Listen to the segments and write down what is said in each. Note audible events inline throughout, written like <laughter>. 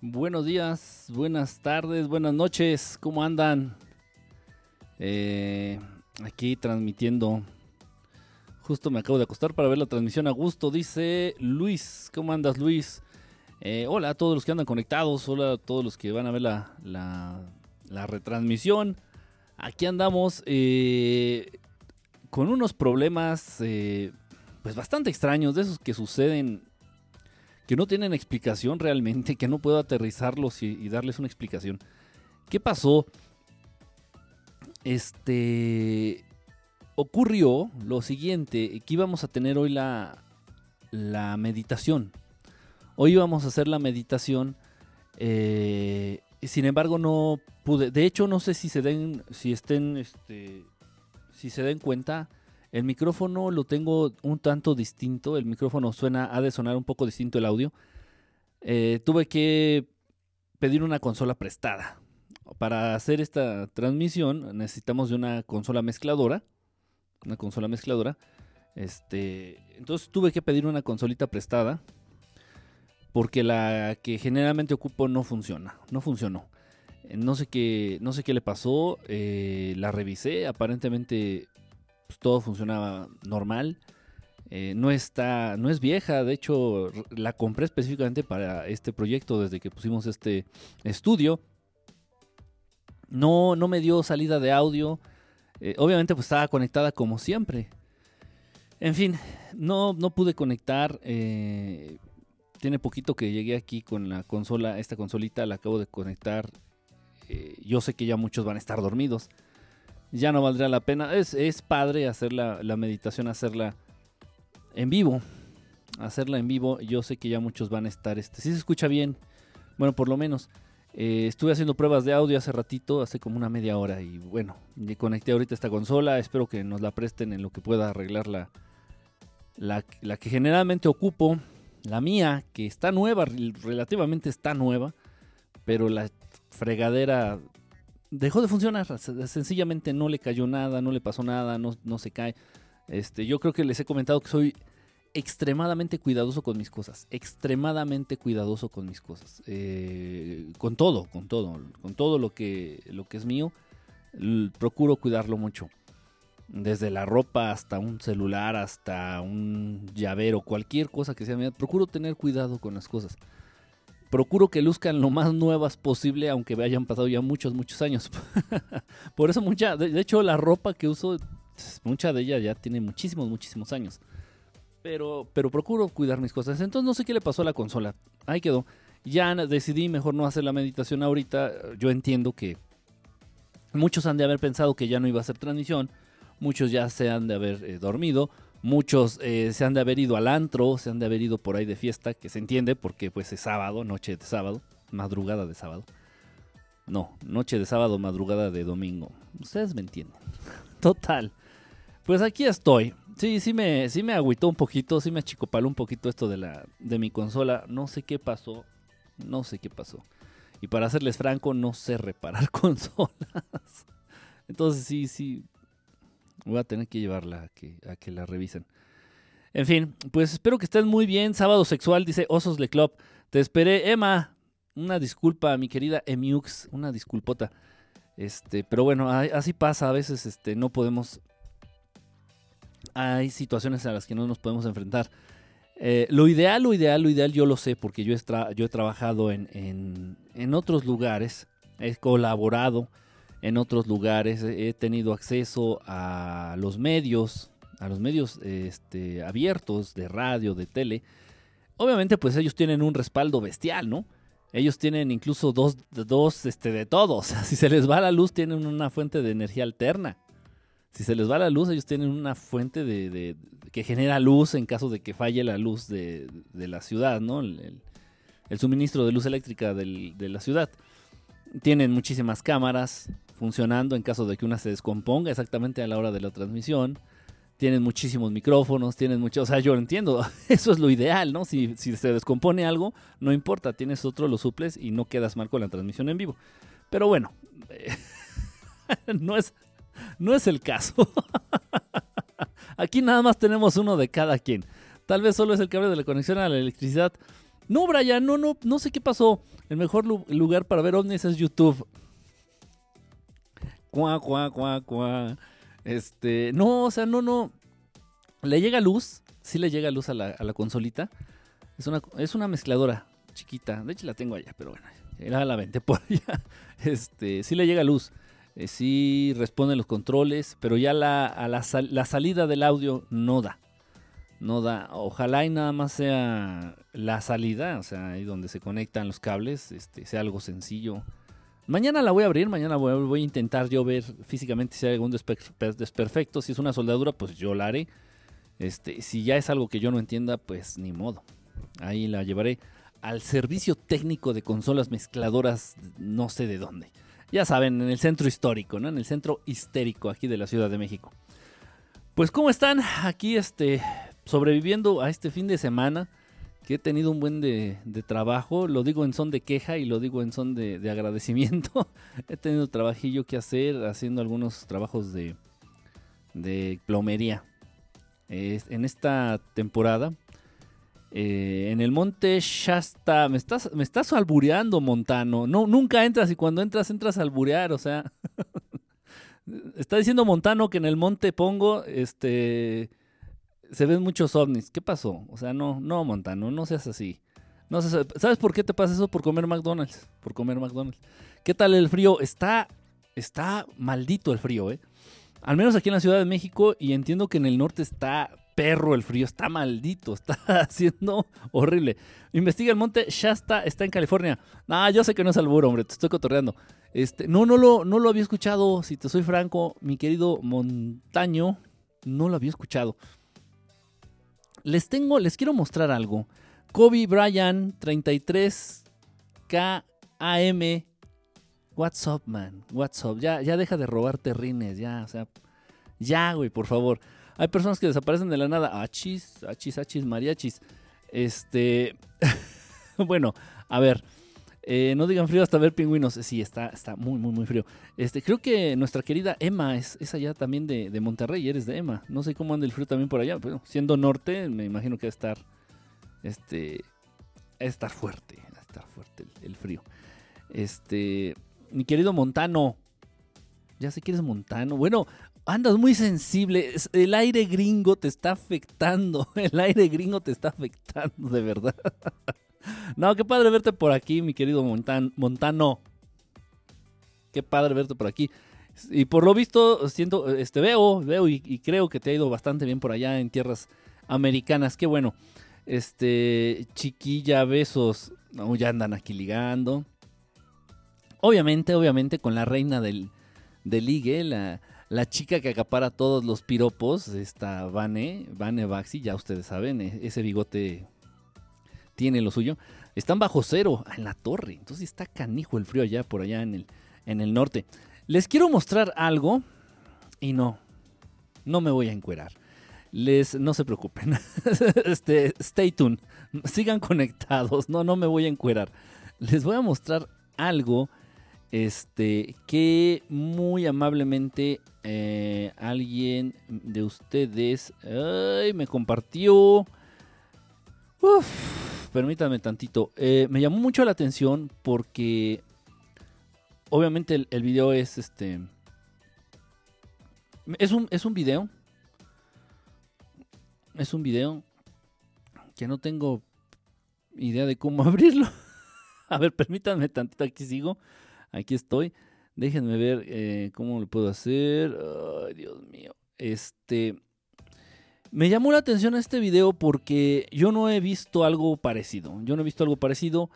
Buenos días, buenas tardes, buenas noches, ¿cómo andan? Eh, aquí transmitiendo. Justo me acabo de acostar para ver la transmisión a gusto. Dice Luis, ¿cómo andas Luis? Eh, hola a todos los que andan conectados, hola a todos los que van a ver la, la, retransmisión. Aquí andamos eh, con unos problemas pues bastante extraños, de esos que suceden que no tienen explicación realmente, que no puedo aterrizarlos y, darles una explicación. ¿Qué pasó? Este ocurrió lo siguiente, que íbamos a tener hoy la, la meditación. Hoy íbamos a hacer la meditación. Eh, sin embargo, no pude. De hecho, no sé si se den, si estén, este, si se den cuenta. El micrófono lo tengo un tanto distinto. El micrófono suena, ha de sonar un poco distinto el audio. Eh, tuve que pedir una consola prestada. Para hacer esta transmisión necesitamos de una consola mezcladora. Una consola mezcladora. Este, entonces tuve que pedir una consolita prestada. Porque la que generalmente ocupo no funciona. No funcionó. No sé qué, no sé qué le pasó. Eh, la revisé. Aparentemente pues, todo funcionaba normal. Eh, no está, no es vieja, de hecho la compré específicamente para este proyecto desde que pusimos este estudio. No, no me dio salida de audio. Eh, obviamente pues estaba conectada como siempre. En fin, no, no pude conectar. Eh, tiene poquito que llegué aquí con la consola, esta consolita la acabo de conectar. yo sé que ya muchos van a estar dormidos ya no valdría la pena. Es, padre hacer la, meditación, hacerla en vivo. Hacerla en vivo. Yo sé que ya muchos van a estar. Este, si se escucha bien. Bueno, por lo menos. Eh, estuve haciendo pruebas de audio hace ratito, hace como una media hora. Y bueno, conecté ahorita esta consola. Espero que nos la presten en lo que pueda arreglar la, la, la que generalmente ocupo. La mía, que está nueva, relativamente está nueva. Pero la fregadera dejó de funcionar. Sencillamente no le cayó nada, no le pasó nada, no, no se cae. Este, yo creo que les he comentado que soy extremadamente cuidadoso con mis cosas. Extremadamente cuidadoso con mis cosas. Eh, con todo, con todo. Con todo lo que, lo que es mío. Procuro cuidarlo mucho. Desde la ropa hasta un celular, hasta un llavero, cualquier cosa que sea mía. Procuro tener cuidado con las cosas procuro que luzcan lo más nuevas posible, aunque hayan pasado ya muchos, muchos años. <laughs> Por eso mucha, de, hecho la ropa que uso, mucha de ella ya tiene muchísimos, muchísimos años. Pero, pero procuro cuidar mis cosas. Entonces no sé qué le pasó a la consola. Ahí quedó. Ya decidí mejor no hacer la meditación ahorita. Yo entiendo que muchos han de haber pensado que ya no iba a ser transmisión. Muchos ya se han de haber eh, dormido. Muchos eh, se han de haber ido al antro, se han de haber ido por ahí de fiesta, que se entiende porque pues es sábado, noche de sábado, madrugada de sábado. No, noche de sábado, madrugada de domingo. Ustedes me entienden. <laughs> Total. Pues aquí estoy. Sí, sí me, sí me agüitó un poquito, sí me achicopaló un poquito esto de, la, de mi consola. No sé qué pasó. No sé qué pasó. Y para serles franco, no sé reparar <laughs> consolas. Entonces sí, sí, Voy a tener que llevarla a que, que la revisen. En fin, pues espero que estén muy bien. Sábado sexual, dice Osos Le Club. Te esperé, Emma. Una disculpa, mi querida Emiux. Una disculpota. Este, pero bueno, así pasa. A veces este, no podemos. Hay situaciones a las que no nos podemos enfrentar. Eh, lo ideal, lo ideal, lo ideal, yo lo sé porque yo he, yo he trabajado en, en, en otros lugares. He colaborado en otros lugares, he tenido acceso a los medios, a los medios este, abiertos de radio, de tele. Obviamente, pues ellos tienen un respaldo bestial, ¿no? Ellos tienen incluso dos, dos este, de todos. <laughs> si se les va la luz, tienen una fuente de energía alterna. Si se les va la luz, ellos tienen una fuente de, que genera luz en caso de que falle la luz de, la ciudad, ¿no? El, suministro de luz eléctrica de la ciudad. Tienen muchísimas cámaras, funcionando en caso de que una se descomponga exactamente a la hora de la transmisión. Tienen muchísimos micrófonos, tienen mucho, o sea, yo entiendo, <laughs> eso es lo ideal, ¿no? Si, se descompone algo, no importa, tienes otro, lo suples y no quedas mal con la transmisión en vivo. Pero bueno, <laughs> no, es, no es el caso. <laughs> Aquí nada más tenemos uno de cada quien. Tal vez solo es el cable de la conexión a la electricidad No, Brian, no, no, no sé qué pasó. El mejor lugar para ver ovnis es YouTube. Cuá, cuá, cuá, cuá. Este, no, o sea, no, no. Le llega luz, sí le llega luz a la, a la consolita. Es una, es una mezcladora chiquita. De hecho, la tengo allá, pero bueno, era la vente por allá. <laughs> Este, sí le llega luz. Eh, sí responde los controles, pero ya la, a la, la, salida del audio no da. No da. Ojalá y nada más sea la salida, o sea, ahí donde se conectan los cables, este, sea algo sencillo. Mañana la voy a abrir, mañana voy, a intentar yo ver físicamente si hay algún desperfecto. Si es una soldadura, pues yo la haré. Este, si ya es algo que yo no entienda, pues ni modo. Ahí la llevaré al servicio técnico de consolas mezcladoras, no sé de dónde ya saben, en el centro histórico, ¿no? En el centro histérico aquí de la Ciudad de México. Pues cómo están aquí este sobreviviendo a este fin de semana que he tenido un buen de, trabajo, lo digo en son de queja y lo digo en son de, agradecimiento. <laughs> he tenido trabajillo que hacer haciendo algunos trabajos de, plomería. en esta temporada eh, en el monte Shasta, me estás, me estás albureando, Montano. No, nunca entras y cuando entras, entras a alburear, o sea. <laughs> Está diciendo Montano que en el monte Pongo, este, se ven muchos ovnis. ¿Qué pasó? O sea, no, no, Montano, no seas así. ¿Sabes por qué te pasa eso? Por comer McDonald's. Por comer McDonald's. ¿Qué tal el frío? Está, está maldito el frío, ¿eh? Al menos aquí en la Ciudad de México y entiendo que en el norte está perro el frío, está maldito, <laughs> está haciendo horrible. Investiga el monte Shasta, está en California. No, yo sé que no es alburo, hombre, te estoy cotorreando. Este, no, no lo, no lo había escuchado, si te soy franco, mi querido Montaño, no lo había escuchado. Les tengo, les quiero mostrar algo. Kobe Bryant, 33 KAM. What's up, man? What's up? Ya, ya deja de robar terrines, ya, o sea, ya, güey, por favor. Hay personas que desaparecen de la nada. Achis, achis, achis, mariachis. Este. <laughs> bueno, a ver. Eh, no digan frío hasta ver pingüinos. Sí, está, está muy, muy, muy frío. Este, creo que nuestra querida Emma es, allá también de, Monterrey. Eres de Emma. No sé cómo anda el frío también por allá. Pero siendo norte, me imagino que va a estar. Este. A estar fuerte. A estar fuerte el, el frío. Este. Mi querido Montano. Ya sé que eres montano. Bueno, andas muy sensible. El aire gringo te está afectando. <laughs> El aire gringo te está afectando, de verdad. <laughs> No, qué padre verte por aquí, mi querido Montano. Qué padre verte por aquí. Y por lo visto, siento, este, veo, veo y, creo que te ha ido bastante bien por allá en tierras americanas. Qué bueno. Este, chiquilla, besos. ya andan aquí ligando. Obviamente, obviamente, con la reina del, del ligue, la, la chica que acapara todos los piropos, esta Vane, Vane Baxi, ya ustedes saben, e, ese bigote tiene lo suyo. Están bajo cero en la torre, entonces está canijo el frío allá por allá en el, en el norte. Les quiero mostrar algo y no, no me voy a encuerar. Les, no se preocupen, <laughs> este, stay tuned, sigan conectados, no, no me voy a encuerar. Les voy a mostrar algo este, que muy amablemente eh, alguien de ustedes me compartió. Uf, permítanme tantito. Eh, me llamó mucho la atención porque obviamente el, video es este. Es un, es un video. Es un video que no tengo idea de cómo <laughs> abrirlo. A ver, permítanme tantito, aquí sigo. Aquí estoy. Déjenme ver eh, cómo lo puedo hacer. Ay, Dios mío. Este. Me llamó la atención este video porque yo no he visto algo parecido. Yo no he visto algo parecido.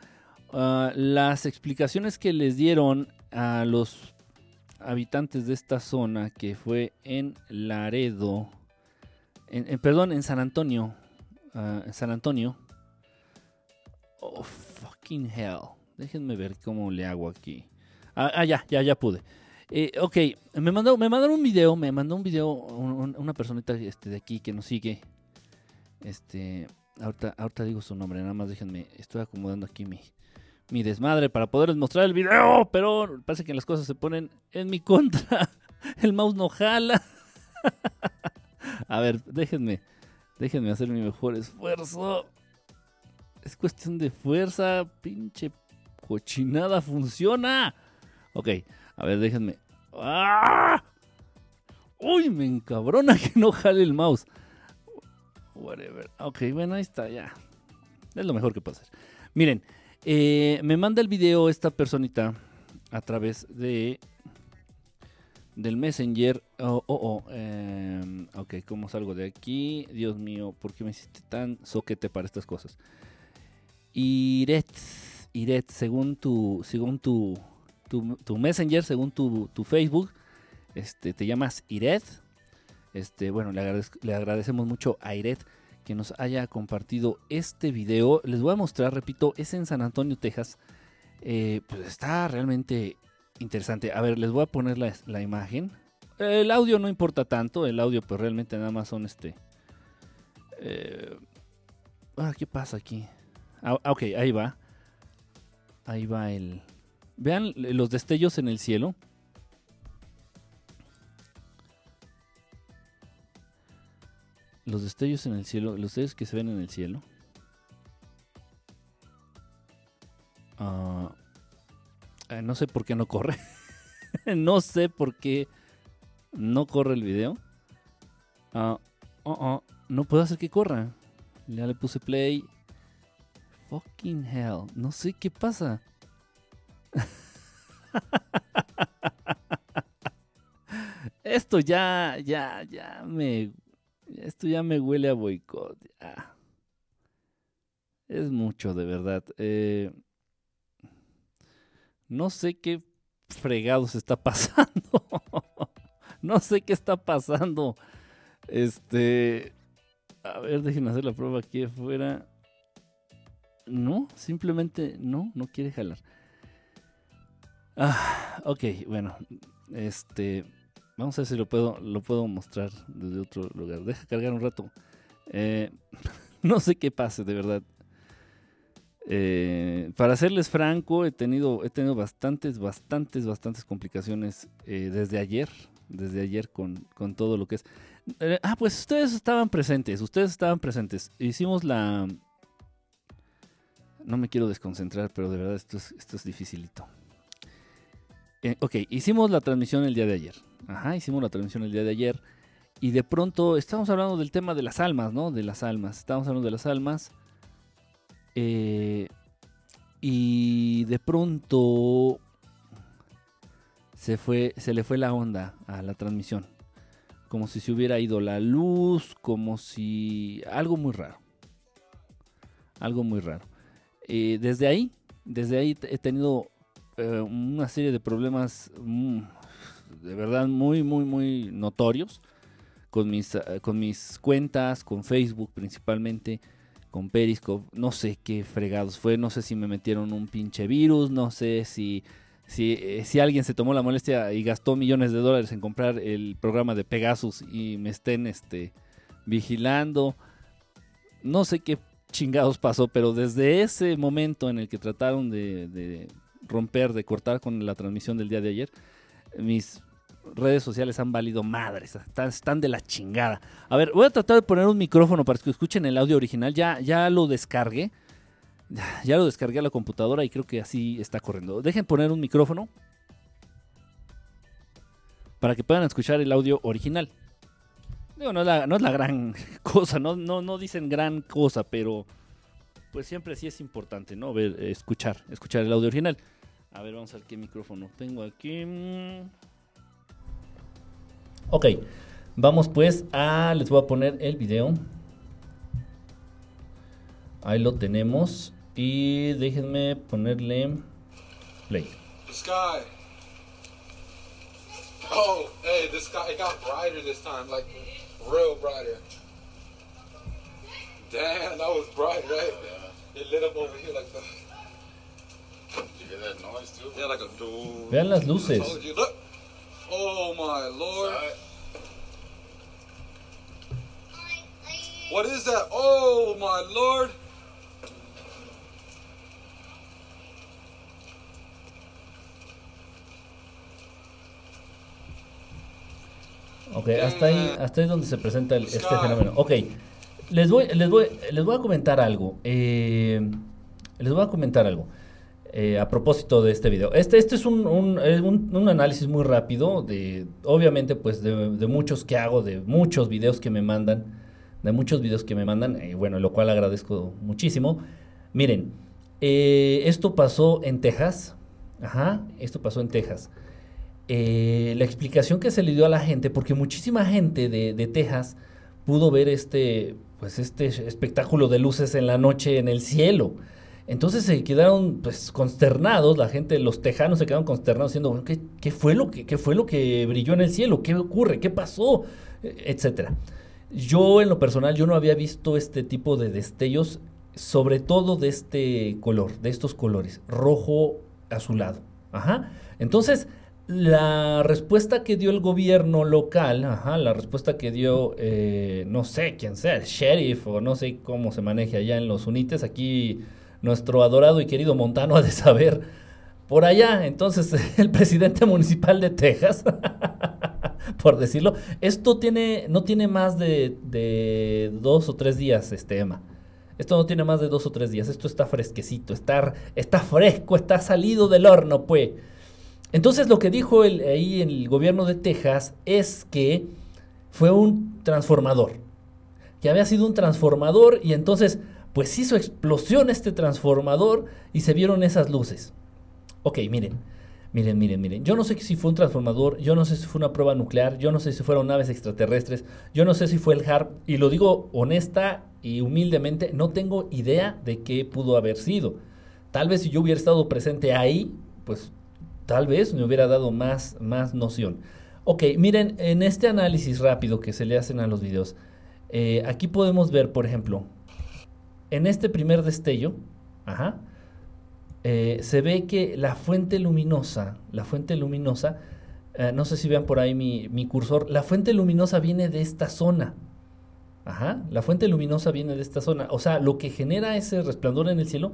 Ah, las explicaciones que les dieron a los habitantes de esta zona, que fue en Laredo, en, perdón, en San Antonio, uh, en San Antonio. Oh, fucking hell. Déjenme ver cómo le hago aquí. Ah, ah, ya, ya, ya pude. Eh, ok, me mandó, me mandaron un video, me mandó un video una personita este, de aquí que nos sigue. Este, ahorita, ahorita digo su nombre, nada más déjenme, estoy acomodando aquí mi, mi desmadre para poderles mostrar el video, pero parece que las cosas se ponen en mi contra. <laughs> El mouse no jala. <laughs> A ver, déjenme, déjenme hacer mi mejor esfuerzo. Es cuestión de fuerza, pinche cochinada, funciona. Ok, a ver, déjenme. ¡Ah! Uy, me encabrona <laughs> que no jale el mouse. Whatever. Ok, bueno, ahí está, ya. Es lo mejor que puedo hacer. Miren, eh, me manda el video esta personita a través de del Messenger. Oh, oh, oh. Em, ok, ¿cómo salgo de aquí? Dios mío, ¿por qué me hiciste tan soquete para estas cosas? Iret, Iret, según tu, según tu, tu, Messenger, según tu, tu, Facebook, este, te llamas Iret. Este, bueno, le, agradecemos mucho a Iret que nos haya compartido este video. Les voy a mostrar, repito, es en San Antonio, Texas. Eh, pues está realmente interesante. A ver, les voy a poner la, imagen. El audio no importa tanto, el audio pues realmente nada más son este... Eh, ah, ¿qué pasa aquí? Ah, ok, ahí va. Ahí va el... Vean los destellos en el cielo. Los destellos en el cielo, los destellos que se ven en el cielo. Ah, eh, no sé por qué no corre. <laughs> no sé por qué no corre el video. Uh, no puedo hacer que corra. Ya le puse play. Fucking hell. No sé qué pasa. <laughs> Esto ya, ya, ya me esto ya me huele a boicot. Es mucho, de verdad. Eh, no sé qué fregados está pasando. <laughs> no sé qué está pasando. Este. A ver, déjenme hacer la prueba aquí afuera. No, simplemente no, no quiere jalar. Ah, ok, bueno. Este. Vamos a ver si lo puedo, lo puedo mostrar desde otro lugar. Deja cargar un rato. Eh, <laughs> no sé qué pase, de verdad. Eh, para serles franco, he tenido, he tenido bastantes, bastantes, bastantes complicaciones eh, desde ayer. Desde ayer con, con todo lo que es. ah, pues ustedes estaban presentes. Ustedes estaban presentes. Hicimos la. No me quiero desconcentrar, pero de verdad esto es, esto es dificilito. Ok, hicimos la transmisión el día de ayer. Ajá, hicimos la transmisión el día de ayer. Y de pronto estamos hablando del tema de las almas, ¿no? De las almas. Estamos hablando de las almas. Eh, y de pronto se, fue, se le fue la onda a la transmisión. Como si se hubiera ido la luz, como si... Algo muy raro. Algo muy raro. Eh, desde ahí, desde ahí he tenido eh, una serie de problemas mm, de verdad muy, muy, muy notorios con mis, eh, con mis cuentas, con Facebook principalmente, con Periscope, no sé qué fregados fue, no sé si me metieron un pinche virus, no sé si, eh, si alguien se tomó la molestia y gastó millones de dólares en comprar el programa de Pegasus y me estén este, vigilando, no sé qué chingados pasó, pero desde ese momento en el que trataron de romper, de cortar con la transmisión del día de ayer, mis redes sociales han valido madres, están, de la chingada. A ver, voy a tratar de poner un micrófono para que escuchen el audio original. Ya, ya lo descargué. <sighs> Ya lo descargué a la computadora y creo que así está corriendo. Dejen poner un micrófono para que puedan escuchar el audio original. no es la, no es la gran <laughs> cosa, no, no, no dicen gran cosa, pero pues siempre sí es importante, ¿no? Ver, escuchar, escuchar el audio original. A ver, vamos a ver qué micrófono tengo aquí. Ok, vamos pues a... Les voy a poner el video. Ahí lo tenemos. Y déjenme ponerle play. The sky. Oh, hey, the sky it got brighter this time, like real brighter. Damn, that was bright, right? It lit up over here like the. You hear that noise too? Yeah, like a doom. Vean las luces. Oh my lord. What is that? Oh my lord. Ok, hasta ahí, hasta ahí es donde se presenta este fenómeno. Ok, les voy, les voy, les voy a comentar algo. Eh, les voy a comentar algo. Eh, a propósito de este video. Este, este es un, un, análisis muy rápido de, obviamente, pues de, muchos que hago, de muchos videos que me mandan, de muchos videos que me mandan, bueno, lo cual agradezco muchísimo. Miren, eh, esto pasó en Texas, ajá, esto pasó en Texas. Eh, la explicación que se le dio a la gente, porque muchísima gente de, de Texas pudo ver este, pues este espectáculo de luces en la noche en el cielo. Entonces se quedaron pues consternados, la gente, los tejanos se quedaron consternados diciendo, ¿qué, fue lo que, fue lo que brilló en el cielo? ¿Qué ocurre? ¿Qué pasó? E, etcétera. Yo en lo personal, yo no había visto este tipo de destellos, sobre todo de este color, de estos colores, rojo azulado. Ajá. Entonces, la respuesta que dio el gobierno local, ajá, la respuesta que dio, eh, no sé quién sea, el sheriff o no sé cómo se maneja allá en los Unites, aquí nuestro adorado y querido Montano ha de saber por allá. Entonces, <laughs> el presidente municipal de Texas, <laughs> por decirlo, esto tiene, no tiene más de, dos o tres días, este Emma. Esto no tiene más de dos o tres días. Esto está fresquecito, está fresco, está salido del horno, pues. Entonces, lo que dijo el, ahí el gobierno de Texas es que fue un transformador. Que había sido un transformador y entonces pues hizo explosión este transformador y se vieron esas luces. Ok, miren, miren, miren, miren. Yo no sé si fue un transformador, yo no sé si fue una prueba nuclear, yo no sé si fueron naves extraterrestres, yo no sé si fue el HARP, y lo digo honesta y humildemente, no tengo idea de qué pudo haber sido. Tal vez si yo hubiera estado presente ahí, pues tal vez me hubiera dado más, más noción. Ok, miren, en este análisis rápido que se le hacen a los videos, eh, aquí podemos ver, por ejemplo, en este primer destello, eh, se ve que la fuente luminosa, la fuente luminosa, eh, no sé si vean por ahí mi, cursor, la fuente luminosa viene de esta zona. Ajá, la fuente luminosa viene de esta zona. O sea, lo que genera ese resplandor en el cielo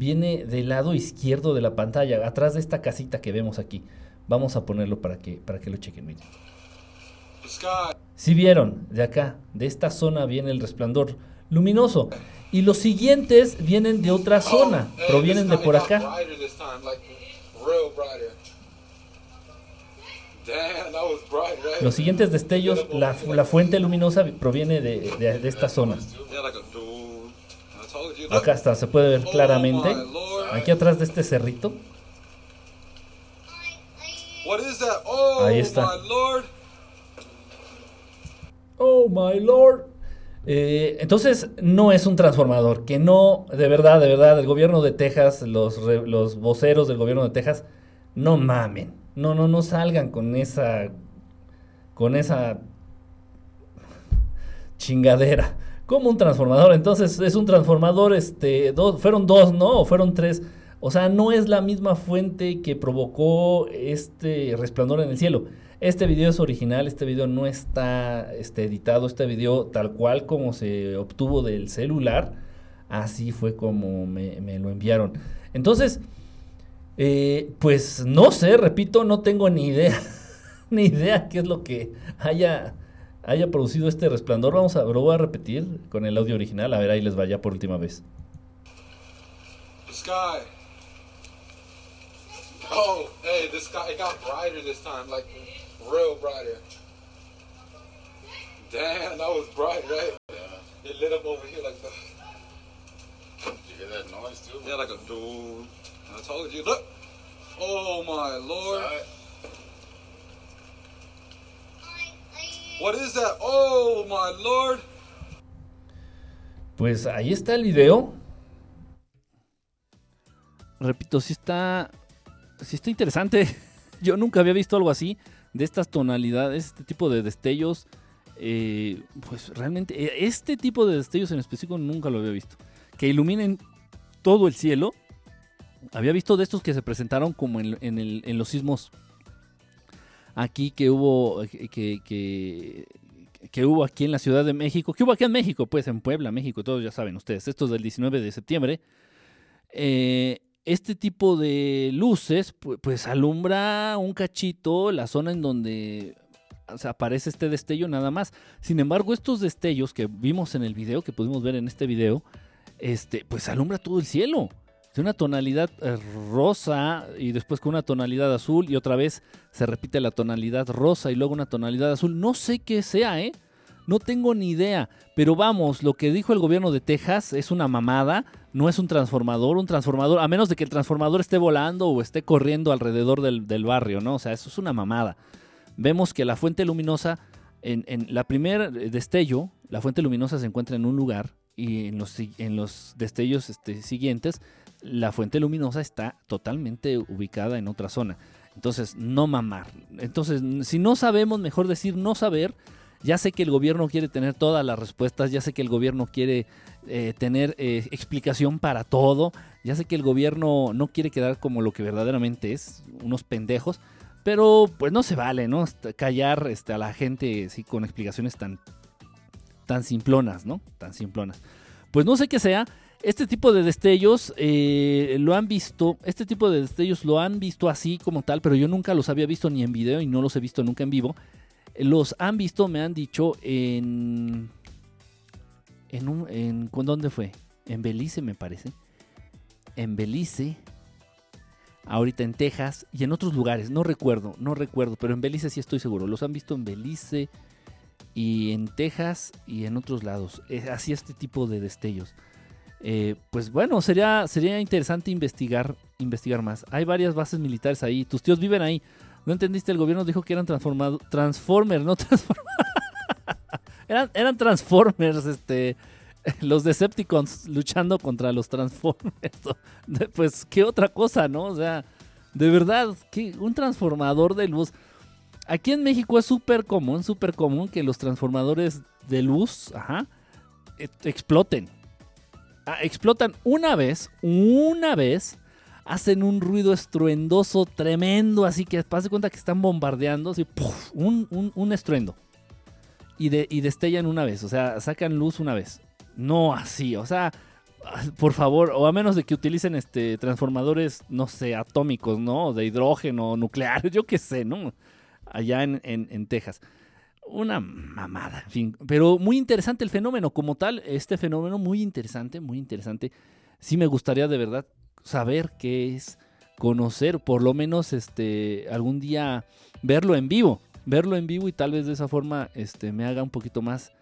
viene del lado izquierdo de la pantalla, atrás de esta casita que vemos aquí. Vamos a ponerlo para que, para que lo chequen. Miren. Si vieron, de acá, de esta zona viene el resplandor luminoso. Y los siguientes vienen de otra zona, provienen de por acá. Los siguientes destellos, la, fuente luminosa proviene de, esta zona. Acá está, se puede ver claramente. Aquí atrás de este cerrito. Ahí está. Oh my lord. Eh, entonces, no es un transformador, que no, de verdad, de verdad, el gobierno de Texas, los, los voceros del gobierno de Texas, no mamen, no, no, no salgan con esa, con esa chingadera. Como un transformador, entonces es un transformador, este, dos, fueron dos, ¿no? O fueron tres. O sea, no es la misma fuente que provocó este resplandor en el cielo. Este video es original, este video no está este, editado, este video tal cual como se obtuvo del celular, así fue como me, lo enviaron. Entonces, eh, pues no sé, repito, no tengo ni idea, <laughs> ni idea qué es lo que haya, haya producido este resplandor. Vamos a, lo voy a repetir con el audio original, a ver, ahí les vaya por última vez. sky. Oh, hey, this sky, it got brighter this time, like real brighter. Damn, that was bright, right? Yeah. It lit up over here like. Did you hear that noise too? Yeah, like a dude. I told you, look. Oh my lord. What is that? Oh my lord. Pues ahí está el video. Repito, sí está. Sí está interesante. <laughs> Yo nunca había visto algo así de estas tonalidades, este tipo de destellos. Eh, pues realmente, eh, este tipo de destellos en específico nunca lo había visto. Que iluminen todo el cielo. Había visto de estos que se presentaron como en, los sismos aquí que hubo, que, que, hubo aquí en la Ciudad de México, que hubo aquí en México, pues en Puebla, México, todos ya saben ustedes, estos del 19 de septiembre. Eh, este tipo de luces pues, alumbra un cachito la zona en donde aparece este destello nada más. Sin embargo, estos destellos que vimos en el video, que pudimos ver en este video, este, pues alumbra todo el cielo. De una tonalidad eh, rosa y después con una tonalidad azul y otra vez se repite la tonalidad rosa y luego una tonalidad azul. No sé qué sea, ¿eh? No tengo ni idea. Pero vamos, lo que dijo el gobierno de Texas es una mamada. No es un transformador. Un transformador, a menos de que el transformador esté volando o esté corriendo alrededor del, barrio, ¿no? O sea, eso es una mamada. Vemos que la fuente luminosa, en, la primer destello, la fuente luminosa se encuentra en un lugar y en los, en los destellos este, siguientes la fuente luminosa está totalmente ubicada en otra zona. Entonces, no mamar. Entonces, si no sabemos, mejor decir no saber. Ya sé que el gobierno quiere tener todas las respuestas, ya sé que el gobierno quiere eh, tener eh, explicación para todo, ya sé que el gobierno no quiere quedar como lo que verdaderamente es, unos pendejos, pero pues no se vale, ¿no? Callar este, a la gente sí, con explicaciones tan, tan simplonas, ¿no? Tan simplonas. Pues no sé qué sea, este tipo de destellos eh, lo han visto, este tipo de destellos lo han visto así como tal, pero yo nunca los había visto ni en video y no los he visto nunca en vivo. Los han visto, me han dicho, en... En, un, en ¿Dónde fue? En Belice, me parece. En Belice. Ahorita en Texas y en otros lugares. No recuerdo, no recuerdo, pero en Belice sí estoy seguro. Los han visto en Belice y en Texas y en otros lados. así este tipo de destellos. Eh, pues bueno, sería, sería interesante investigar, investigar más. Hay varias bases militares ahí. Tus tíos viven ahí. ¿No entendiste? El gobierno dijo que eran Transformers, no <laughs> eran, eran Transformers, este. <laughs> Los Decepticons luchando contra los Transformers. <laughs> pues, ¿qué otra cosa, no? O sea, de verdad, que un transformador de luz. Aquí en México es súper común, súper común que los transformadores de luz, ajá, e, exploten explotan una vez, una vez, hacen un ruido estruendoso tremendo, así que pase cuenta que están bombardeando, así, un, estruendo. Y, de, y destellan una vez, o sea, sacan luz una vez. No así, o sea, por favor, o a menos de que utilicen este transformadores, no sé, atómicos, ¿no? De hidrógeno, nucleares, <laughs> yo qué sé, ¿no? Allá en, en Texas una mamada, en fin. Pero muy interesante el fenómeno como tal, este fenómeno muy interesante, muy interesante. Sí me gustaría de verdad saber qué es, conocer, por lo menos este, algún día verlo en vivo, verlo en vivo y tal vez de esa forma este, me haga un poquito más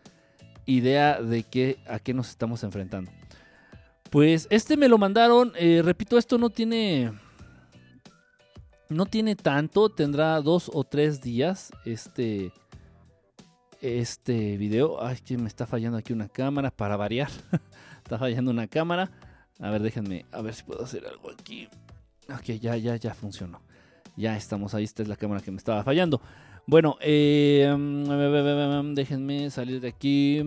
idea de qué, a qué nos estamos enfrentando. Pues este me lo mandaron, eh, repito, esto no tiene... No tiene tanto, tendrá dos o tres días. Este, este video. Ay, que me está fallando aquí una cámara para variar. <laughs> está fallando una cámara. A ver, déjenme, a ver si puedo hacer algo aquí. Ok, ya, ya, ya funcionó. Ya estamos ahí. Esta es la cámara que me estaba fallando. Bueno, eh, déjenme salir de aquí.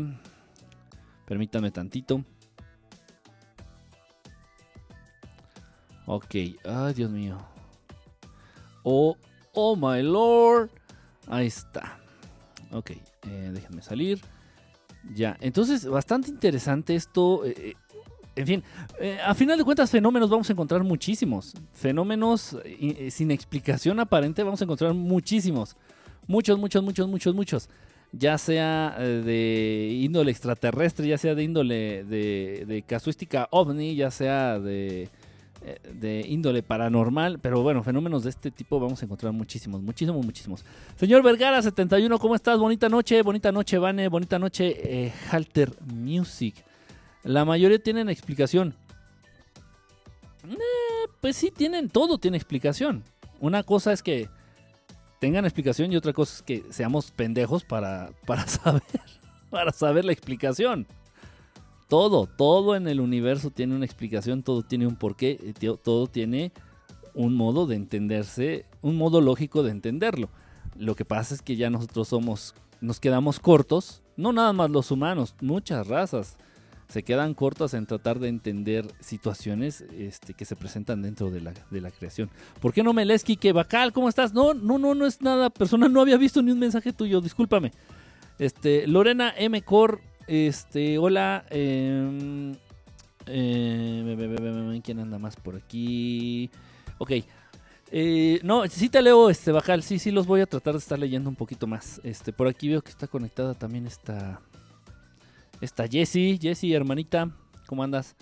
Permítanme tantito. Ok, ay Dios mío. Oh, oh my lord. Ahí está. Ok, eh, déjenme salir. Ya, entonces bastante interesante esto. Eh, eh, en fin, a final de cuentas fenómenos vamos a encontrar muchísimos. Fenómenos sin explicación aparente vamos a encontrar muchísimos. Muchos, muchos, muchos, muchos, muchos. Ya sea de índole extraterrestre, ya sea de índole de, de casuística ovni, ya sea de de índole paranormal, pero bueno, fenómenos de este tipo vamos a encontrar muchísimos, muchísimos, muchísimos. Señor Vergara 71, ¿cómo estás? Bonita noche, bonita noche, Vane, bonita noche, eh, Halter Music. La mayoría tienen explicación. Eh, pues sí, tienen, todo tiene explicación. Una cosa es que tengan explicación y otra cosa es que seamos pendejos para, para <laughs> saber, para saber la explicación. Todo, todo en el universo tiene una explicación, todo tiene un porqué, eh, todo tiene un modo de entenderse, un modo lógico de entenderlo. Lo que pasa es que ya nosotros somos, nos quedamos cortos, no nada más los humanos, muchas razas se quedan cortas en tratar de entender situaciones este, que se presentan dentro de la, creación. ¿Por qué no me lees, Kike Bacal? ¿Cómo estás? No, no, no, no es nada persona, no había visto ni un mensaje tuyo, discúlpame. Este, Lorena M. Cor este, hola. Eh, eh, ¿Quién anda más por aquí? Ok. Eh, no, sí te leo, este, Bajal. Sí, sí, los voy a tratar de estar leyendo un poquito más. Este, por aquí veo que está conectada también esta. Esta Jessie. Jessie, hermanita. ¿Cómo andas?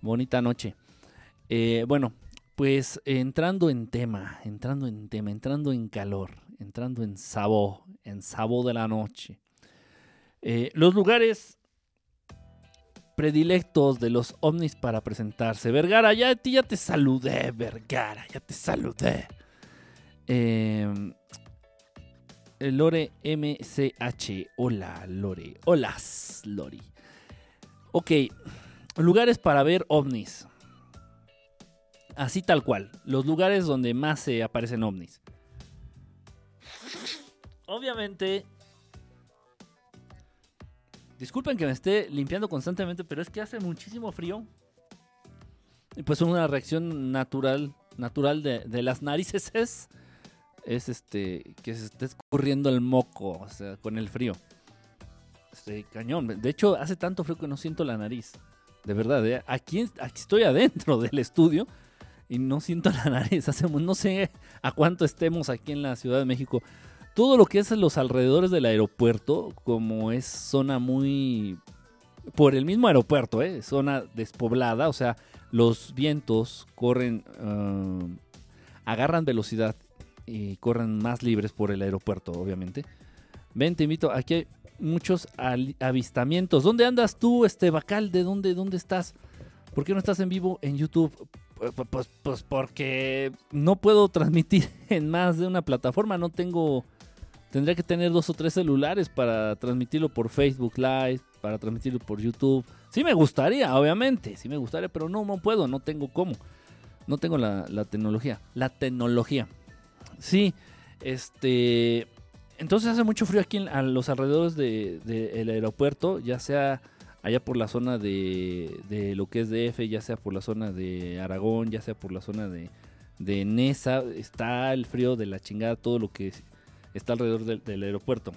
Bonita noche. Eh, bueno, pues entrando en tema, entrando en tema, entrando en calor, entrando en sabor, en sabor de la noche. Eh, los lugares predilectos de los ovnis para presentarse. Vergara, ya, ya te saludé, Vergara, ya te saludé. Eh, Lore MCH. Hola, Lore. Hola, Lori. Ok, lugares para ver ovnis. Así tal cual. Los lugares donde más se aparecen ovnis. Obviamente, Disculpen que me esté limpiando constantemente, pero es que hace muchísimo frío. Y pues una reacción natural, natural de, las narices es, es este, que se esté escurriendo el moco, o sea, con el frío. Este, cañón. De hecho, hace tanto frío que no siento la nariz. De verdad, ¿eh? aquí, estoy adentro <laughs> del estudio y no siento la nariz. Hacemos, no sé a cuánto estemos aquí en la Ciudad de México todo lo que es los alrededores del aeropuerto, como es zona muy... por el mismo aeropuerto, ¿eh? zona despoblada, o sea, los vientos corren, uh, agarran velocidad y corren más libres por el aeropuerto, obviamente. Ven, te invito, aquí hay muchos avistamientos. ¿Dónde andas tú, este Bacal? ¿De dónde, dónde estás? ¿Por qué no estás en vivo en YouTube? Pues, pues porque no puedo transmitir <laughs> en más de una plataforma, no tengo Tendría que tener dos o tres celulares para transmitirlo por Facebook Live, para transmitirlo por YouTube. Sí me gustaría, obviamente, sí me gustaría, pero no, no puedo, no tengo cómo. No tengo la, tecnología. La tecnología. Sí, este... Entonces hace mucho frío aquí a los alrededores del de, aeropuerto, ya sea allá por la zona de, de, lo que es DF, ya sea por la zona de Aragón, ya sea por la zona de, de Nesa, está el frío de la chingada, todo lo que está alrededor del, aeropuerto.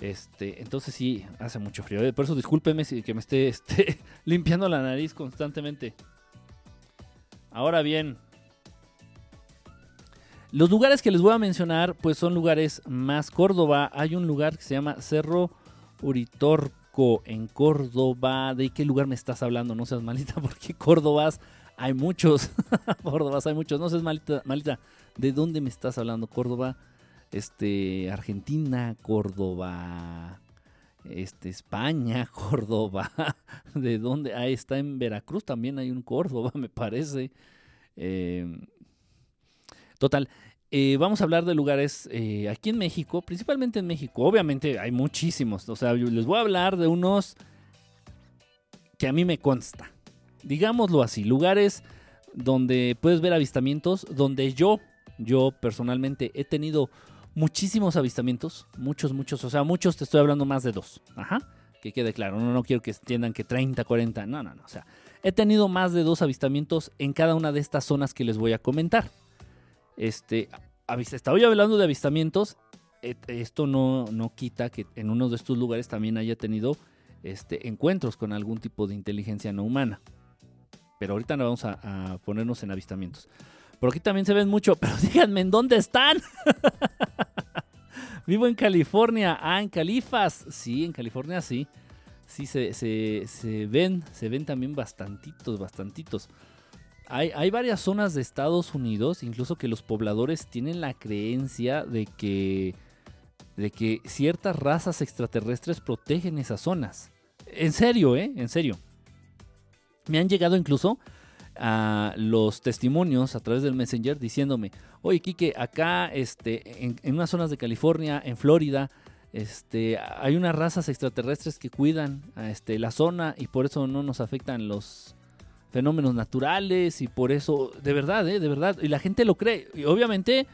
Este, entonces sí, hace mucho frío. Por eso discúlpeme si que me esté, <laughs> esté limpiando la nariz constantemente. Ahora bien, los lugares que les voy a mencionar, pues son lugares más Córdoba. Hay un lugar que se llama Cerro Uritorco en Córdoba. ¿De qué lugar me estás hablando? No seas malita, <laughs> porque Córdobas hay muchos. <laughs> Córdobas hay muchos. No seas malita, malita. ¿De dónde me estás hablando? Córdoba este, Argentina, Córdoba, este, España, <laughs> Córdoba, de dónde, ahí está en Veracruz también hay un Córdoba, <laughs> me parece. Em, total, eh, vamos a hablar de lugares eh, aquí en México, principalmente en México, obviamente hay muchísimos, o sea, les voy a hablar de unos que a mí me consta, digámoslo así, lugares donde puedes ver avistamientos, donde yo, yo personalmente he tenido muchísimos avistamientos, muchos, muchos, o sea, muchos te estoy hablando más de dos. Ajá, que quede claro, no, no quiero que entiendan que 30, 40, no, no, no, o sea, he tenido más de dos avistamientos en cada una de estas zonas que les voy a comentar. Este, estaba yo hablando de avistamientos, e, esto no, no quita que en uno de estos lugares también haya tenido este, encuentros con algún tipo de inteligencia no humana. Pero ahorita no vamos a, a ponernos en avistamientos. Por aquí también se ven mucho, <laughs> pero díganme, ¿en dónde están? <laughs> Vivo en California. Ah, en Califas. Sí, en California sí. Sí, se, se, ven, se ven también bastantitos, bastantitos. Hay, hay, varias zonas de Estados Unidos, incluso que los pobladores tienen la creencia de que, de que ciertas razas extraterrestres protegen esas zonas. En serio, ¿eh? En serio. Me han llegado incluso a los testimonios a través del Messenger diciéndome, oye Kike, acá este, en, unas zonas de California, en Florida, este, hay unas razas extraterrestres que cuidan a este, la zona y por eso no nos afectan los fenómenos naturales y por eso, de verdad, ¿eh? de verdad, y la gente lo cree. Y obviamente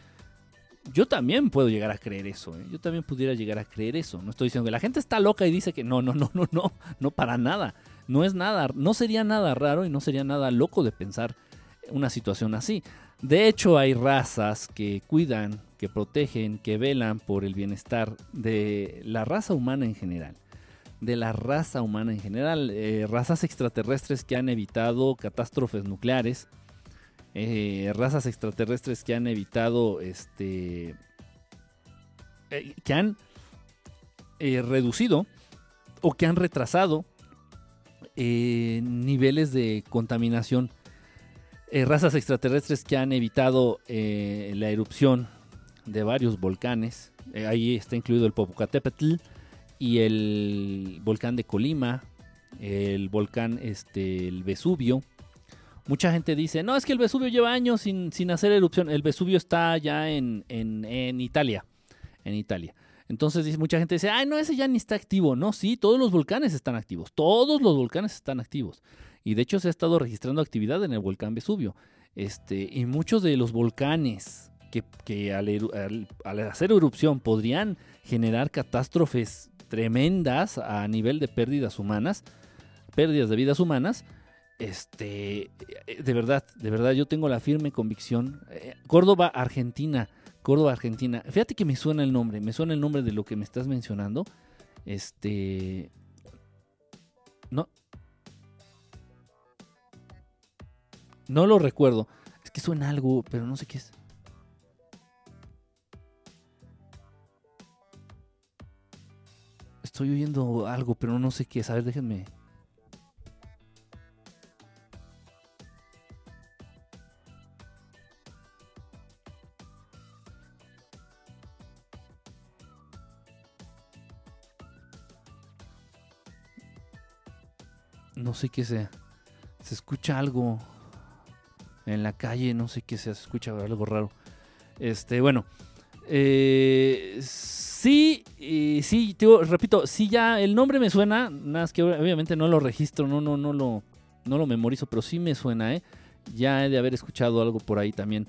yo también puedo llegar a creer eso, ¿eh? yo también pudiera llegar a creer eso. No estoy diciendo que la gente está loca y dice que no, no, no, no, no, no para nada no es nada, no sería nada raro y no sería nada loco de pensar una situación así. De hecho, hay razas que cuidan, que protegen, que velan por el bienestar de la raza humana en general. De la raza humana en general. Eh, razas extraterrestres que han evitado catástrofes nucleares. Eh, razas extraterrestres que han evitado este. Eh, que han reducido o que han retrasado eh, niveles de contaminación eh, razas extraterrestres que han evitado eh, la erupción de varios volcanes. Eh, ahí está incluido el Popocatépetl y el volcán de Colima, el volcán este, el Vesubio. Mucha gente dice, no, es que el Vesubio lleva años sin, sin hacer erupción. El Vesubio está ya en, en, en Italia. En Italia. Entonces mucha gente dice, ay, no, ese ya ni está activo. No, sí, todos los volcanes están activos. Todos los volcanes están activos. Y de hecho se ha estado registrando actividad en el volcán Vesubio. Este, y muchos de los volcanes que, al, hacer erupción podrían generar catástrofes tremendas a nivel de pérdidas humanas, pérdidas de vidas humanas, este, de verdad, de verdad yo tengo la firme convicción. Eh, Córdoba, Argentina, Córdoba, Argentina. Fíjate que me suena el nombre, me suena el nombre de lo que me estás mencionando. Este, no, no lo recuerdo. Es que suena algo, pero no sé qué es. Estoy oyendo algo, pero no sé qué es. A ver, déjenme. No sé qué sea. Se escucha algo en la calle, no sé qué se escucha algo raro. Este, bueno. Eh, Sí, y sí, repito, sí ya el nombre me suena, nada más que obviamente no lo registro, no, no, no lo, no lo memorizo, pero sí me suena, ¿eh? Ya he de haber escuchado algo por ahí también.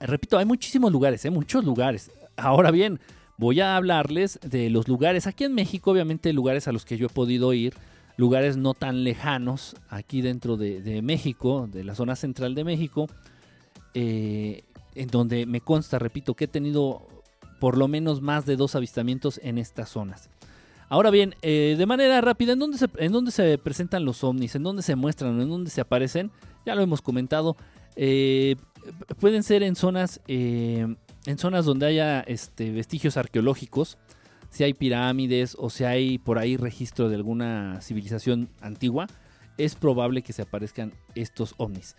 Repito, hay muchísimos lugares, ¿eh? Muchos lugares. Ahora bien, voy a hablarles de los lugares. Aquí en México, obviamente, lugares a los que yo he podido ir, lugares no tan lejanos, aquí dentro de, México, de la zona central de México, eh, en donde me consta, repito, que he tenido por lo menos más de dos avistamientos en estas zonas. Ahora bien, eh, de manera rápida, ¿en dónde, se, ¿en dónde se presentan los ovnis? ¿En dónde se muestran? ¿En dónde se aparecen? Ya lo hemos comentado. Eh, pueden ser en zonas, en zonas donde haya este, vestigios arqueológicos, si hay pirámides o si hay por ahí registro de alguna civilización antigua, es probable que se aparezcan estos ovnis.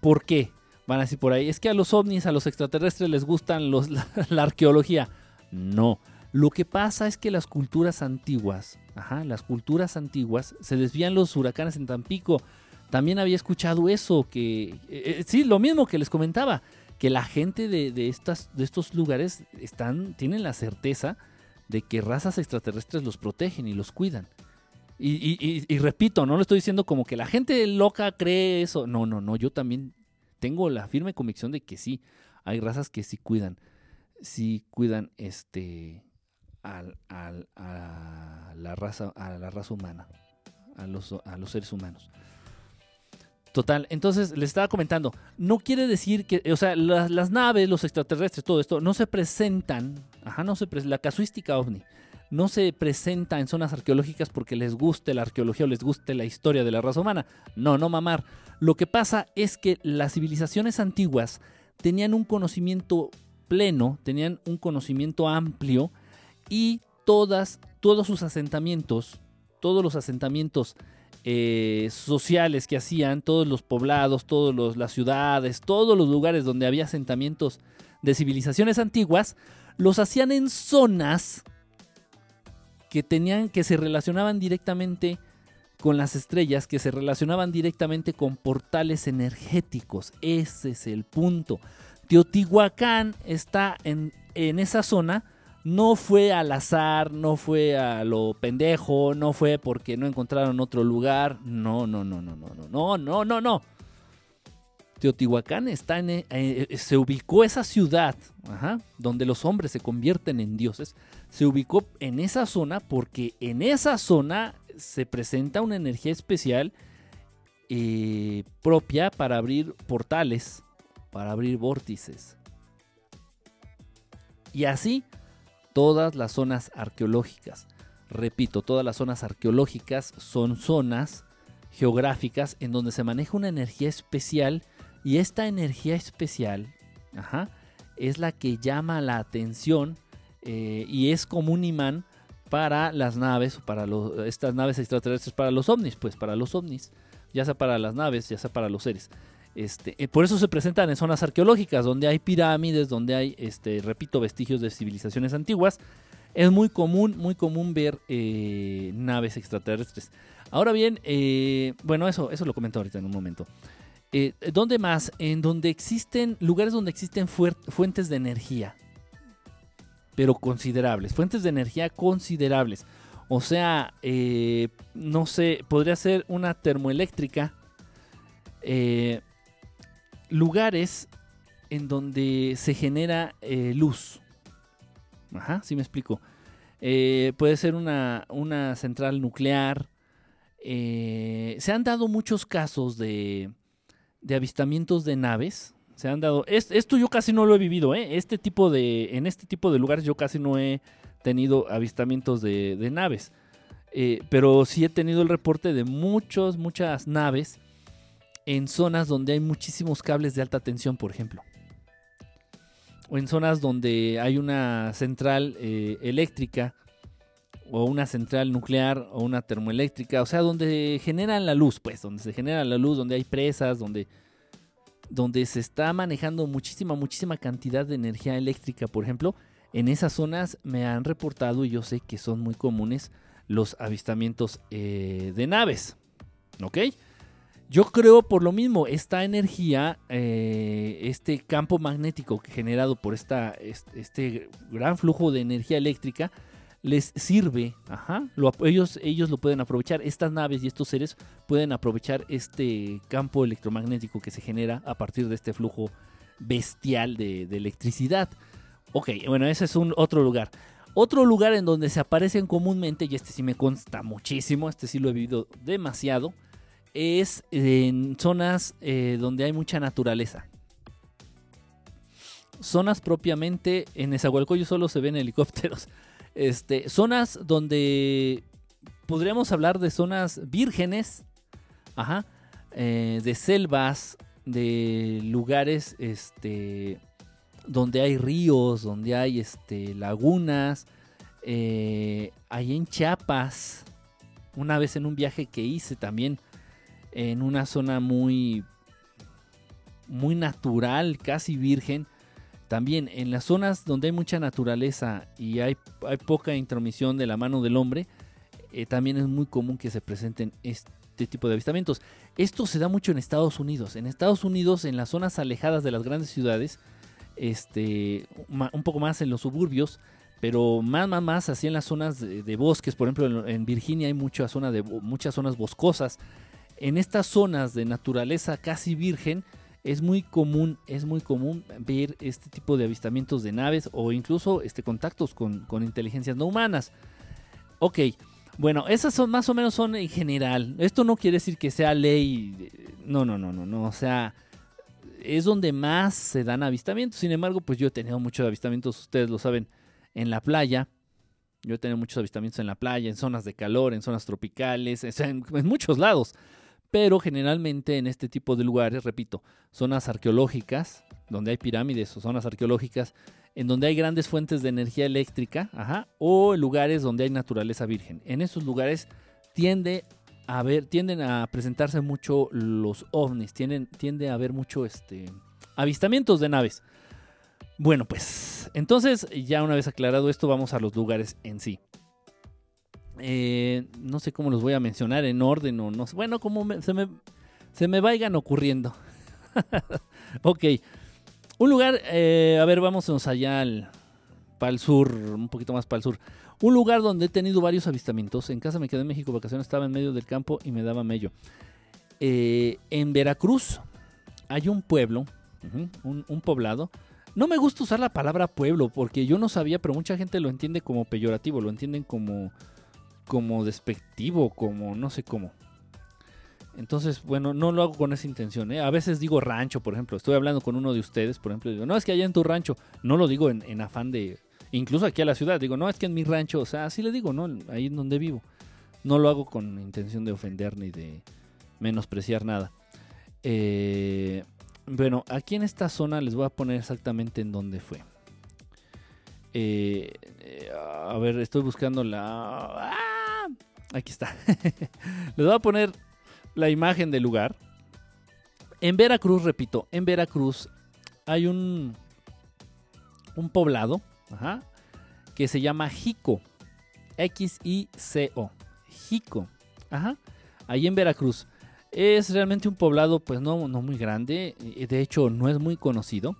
¿Por qué? Van a decir por ahí, es que a los ovnis, a los extraterrestres les gustan los, <laughs> la, arqueología. No. Lo que pasa es que las culturas antiguas, ajá, las culturas antiguas, se desvían los huracanes en Tampico. También había escuchado eso, que eh, eh, sí, lo mismo que les comentaba, que la gente de, estas, de estos lugares están, tienen la certeza de que razas extraterrestres los protegen y los cuidan. Y, repito, no lo estoy diciendo como que la gente loca cree eso. No, no, no, yo también tengo la firme convicción de que sí, hay razas que sí cuidan, sí cuidan este al, a la raza, a la raza humana, a los, a los seres humanos. Total, entonces les estaba comentando, no quiere decir que, o sea, las, naves, los extraterrestres, todo esto, no se presentan, ajá, no se la casuística ovni, no se presenta en zonas arqueológicas porque les guste la arqueología o les guste la historia de la raza humana. No, no mamar. Lo que pasa es que las civilizaciones antiguas tenían un conocimiento pleno, tenían un conocimiento amplio y todas, todos sus asentamientos, todos los asentamientos eh, sociales que hacían, todos los poblados, todas las ciudades, todos los lugares donde había asentamientos de civilizaciones antiguas, los hacían en zonas que tenían, que se relacionaban directamente con las estrellas, que se relacionaban directamente con portales energéticos. Ese es el punto. Teotihuacán está en, en esa zona. No fue al azar, no fue a lo pendejo, no fue porque no encontraron otro lugar. No, no, no, no, no, no, no, no, no, no. Teotihuacán está en, eh, eh, se ubicó esa ciudad, donde los hombres se convierten en dioses, se ubicó en esa zona porque en esa zona se presenta una energía especial eh, propia para abrir portales, para abrir vórtices. Y así todas las zonas arqueológicas. Repito, todas las zonas arqueológicas son zonas geográficas en donde se maneja una energía especial y esta energía especial es la que llama la atención eh, y es como un imán para las naves, para estas naves extraterrestres, para los ovnis, pues para los ovnis, ya sea para las naves, ya sea para los seres. Este, eh, por eso se presentan en zonas arqueológicas, donde hay pirámides, donde hay, este, repito, vestigios de civilizaciones antiguas. Es muy común, muy común ver eh, naves extraterrestres. Ahora bien, eh, bueno, eso, eso lo comento ahorita en un momento. ¿Dónde más? En donde existen, lugares donde existen fuentes de energía, pero considerables, fuentes de energía considerables. O sea, no sé, podría ser una termoeléctrica lugares en donde se genera eh, luz. Ajá, sí me explico. Eh, puede ser una, central nuclear. Eh, se han dado muchos casos de, de, avistamientos de naves. Se han dado. esto yo casi no lo he vivido, Este tipo de. En este tipo de lugares yo casi no he tenido avistamientos de, de naves. pero sí he tenido el reporte de muchos, muchas naves en zonas donde hay muchísimos cables de alta tensión, por ejemplo. O en zonas donde hay una central eh, eléctrica o una central nuclear o una termoeléctrica, o sea, donde generan la luz, pues, donde se genera la luz, donde hay presas, donde, donde se está manejando muchísima, muchísima cantidad de energía eléctrica, por ejemplo, en esas zonas me han reportado y yo sé que son muy comunes los avistamientos eh, de naves, ¿ok? Yo creo por lo mismo, esta energía, eh, este campo magnético generado por esta, este gran flujo de energía eléctrica, les sirve, ajá, ellos, ellos lo pueden aprovechar, estas naves y estos seres pueden aprovechar este campo electromagnético que se genera a partir de este flujo bestial de, electricidad. Ok, bueno, ese es un otro lugar. Otro lugar en donde se aparecen comúnmente, y este sí me consta muchísimo, este sí lo he vivido demasiado, es en zonas eh, donde hay mucha naturaleza. Zonas propiamente, en Esahualcoyo solo se ven <laughs> helicópteros. Este, zonas donde podríamos hablar de zonas vírgenes, ajá, eh, de selvas, de lugares este, donde hay ríos, donde hay este, lagunas. Eh, ahí en Chiapas, una vez en un viaje que hice también, en una zona muy, muy natural, casi virgen. También en las zonas donde hay mucha naturaleza y hay, hay poca intromisión de la mano del hombre, eh, también es muy común que se presenten este tipo de avistamientos. Esto se da mucho en Estados Unidos. En Estados Unidos, en las zonas alejadas de las grandes ciudades, este, un poco más en los suburbios, pero más, más, más así en las zonas de, bosques. Por ejemplo, en, Virginia hay mucha zona de, muchas zonas boscosas en estas zonas de naturaleza casi virgen es muy común, es muy común ver este tipo de avistamientos de naves o incluso este, contactos con, inteligencias no humanas. Ok, bueno, esas son más o menos son en general. Esto no quiere decir que sea ley. No, no, no, no, no. O sea, es donde más se dan avistamientos. Sin embargo, pues yo he tenido muchos avistamientos, ustedes lo saben, en la playa. Yo he tenido muchos avistamientos en la playa, en zonas de calor, en zonas tropicales, en muchos lados. Pero generalmente en este tipo de lugares, repito, zonas arqueológicas, donde hay pirámides o zonas arqueológicas, en donde hay grandes fuentes de energía eléctrica, ajá, o lugares donde hay naturaleza virgen. En esos lugares tiende a ver, tienden a presentarse mucho los ovnis, tienden, tiende a haber mucho este, avistamientos de naves. Bueno, pues entonces ya una vez aclarado esto, vamos a los lugares en sí. Eh, no sé cómo los voy a mencionar en orden o no sé. Bueno, como se, me, se me vayan ocurriendo. <laughs> ok. Un lugar, eh, a ver, vámonos allá al, para el sur, un poquito más para el sur. Un lugar donde he tenido varios avistamientos. En casa me quedé en México, vacaciones, estaba en medio del campo y me daba mello. Eh, en Veracruz hay un pueblo, un, un, poblado. No me gusta usar la palabra pueblo porque yo no sabía, pero mucha gente lo entiende como peyorativo, lo entienden como como despectivo, como no sé cómo. Entonces, bueno, no lo hago con esa intención. ¿eh? A veces digo rancho, por ejemplo. Estoy hablando con uno de ustedes, por ejemplo. Digo, no, es que allá en tu rancho. No lo digo en, afán de... Incluso aquí a la ciudad. Digo, no, es que en mi rancho. O sea, así le digo, ¿no? Ahí en donde vivo. No lo hago con intención de ofender ni de menospreciar nada. Eh, bueno, aquí en esta zona les voy a poner exactamente en dónde fue. Eh, a ver, estoy buscando la... ¡Ah! Aquí está. <laughs> Les voy a poner la imagen del lugar. En Veracruz, repito, en Veracruz hay un, un poblado que se llama Jico. X-I-C-O. Jico. Ajá. Ahí en Veracruz. Es realmente un poblado, pues no, no muy grande. De hecho, no es muy conocido.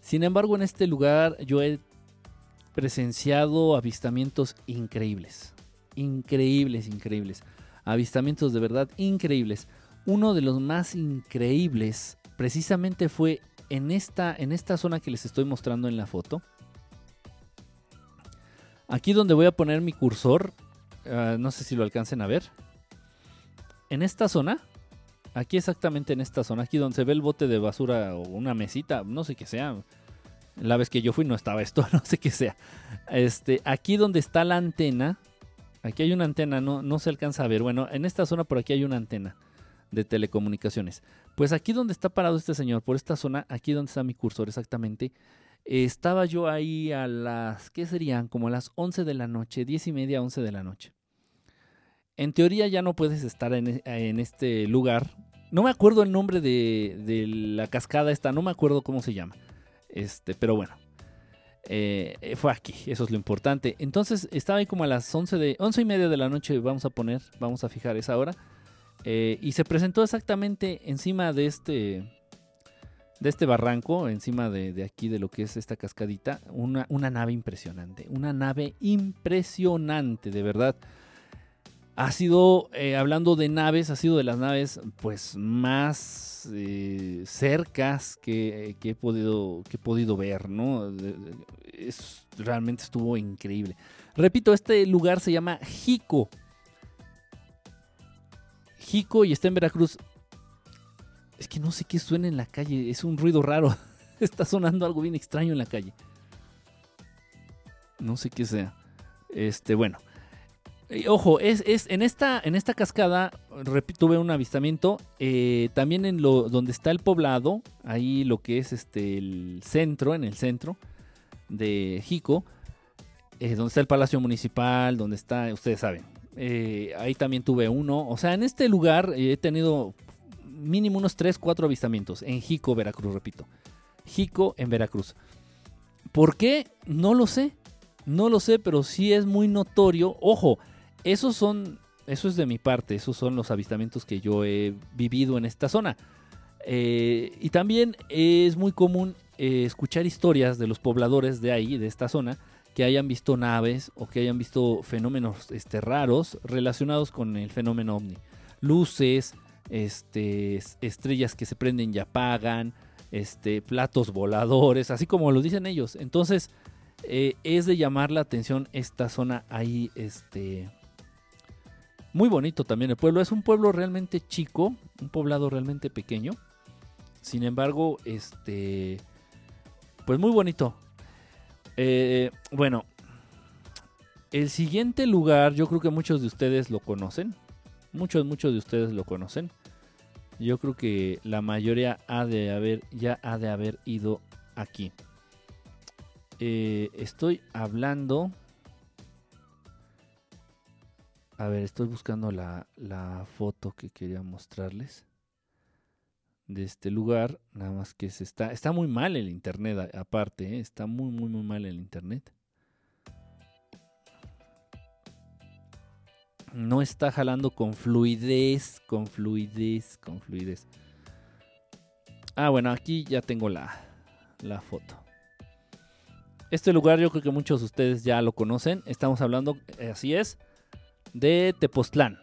Sin embargo, en este lugar yo he presenciado avistamientos increíbles. Increíbles, increíbles. Avistamientos de verdad increíbles. Uno de los más increíbles precisamente fue en esta, en esta zona que les estoy mostrando en la foto. Aquí donde voy a poner mi cursor, ah, no sé si lo alcancen a ver. En esta zona, aquí exactamente en esta zona, aquí donde se ve el bote de basura o una mesita, no sé qué sea. La vez que yo fui no estaba esto, <laughs> no sé qué sea. Este, aquí donde está la antena, aquí hay una antena, no, no se alcanza a ver. Bueno, en esta zona por aquí hay una antena de telecomunicaciones. Pues aquí donde está parado este señor, por esta zona, aquí donde está mi cursor exactamente, estaba yo ahí a las, ¿qué serían? Como a las 11 de la noche, 10 y media, 11 de la noche. En teoría ya no puedes estar en, e, este lugar. No me acuerdo el nombre de, la cascada esta, no me acuerdo cómo se llama. Este, pero bueno, eh, fue aquí, eso es lo importante. Entonces estaba ahí como a las 11, de, 11 y media de la noche, vamos a poner, vamos a fijar esa hora. Eh, y se presentó exactamente encima de este, de este barranco, encima de, aquí de lo que es esta cascadita, una, nave impresionante. Una nave impresionante, de verdad. Ha sido, eh, hablando de naves, ha sido de las naves pues más eh, cercas que, he podido, que he podido ver, ¿no? Es, realmente estuvo increíble. Repito, este lugar se llama Jico. Jico y está en Veracruz. Es que no sé qué suena en la calle, es un ruido raro. <laughs> está sonando algo bien extraño en la calle. No sé qué sea. Este, bueno. Eh, ojo, es, en, esta, en esta cascada tuve un avistamiento. Eh, también en lo donde está el poblado, ahí lo que es este el centro, en el centro de Jico, eh, donde está el Palacio Municipal, donde está, ustedes saben, eh, ahí también tuve uno. O sea, en este lugar he tenido mínimo unos 3, 4 avistamientos. En Jico, Veracruz, repito. Jico en Veracruz. ¿Por qué? No lo sé. No lo sé, pero sí es muy notorio. Ojo, esos son, eso es de mi parte, esos son los avistamientos que yo he vivido en esta zona. Eh, y también es muy común escuchar historias de los pobladores de ahí, de esta zona, que hayan visto naves o que hayan visto fenómenos este, raros relacionados con el fenómeno ovni. Luces, este, estrellas que se prenden y apagan, este, platos voladores, así como lo dicen ellos. Entonces, eh, es de llamar la atención esta zona ahí, este, muy bonito también el pueblo. Es un pueblo realmente chico, un poblado realmente pequeño. Sin embargo, este, pues muy bonito. Eh, bueno, el siguiente lugar, yo creo que muchos de ustedes lo conocen. Muchos, muchos de ustedes lo conocen. Yo creo que la mayoría ha de haber, ya ha de haber ido aquí. Eh, estoy hablando. A ver, estoy buscando la, la foto que quería mostrarles de este lugar, nada más que se está, está muy mal el internet aparte, ¿eh? está muy, muy, muy mal el internet. No está jalando con fluidez, con fluidez, con fluidez. Ah, bueno, aquí ya tengo la, la foto. Este lugar yo creo que muchos de ustedes ya lo conocen. Estamos hablando, así es, de Tepoztlán.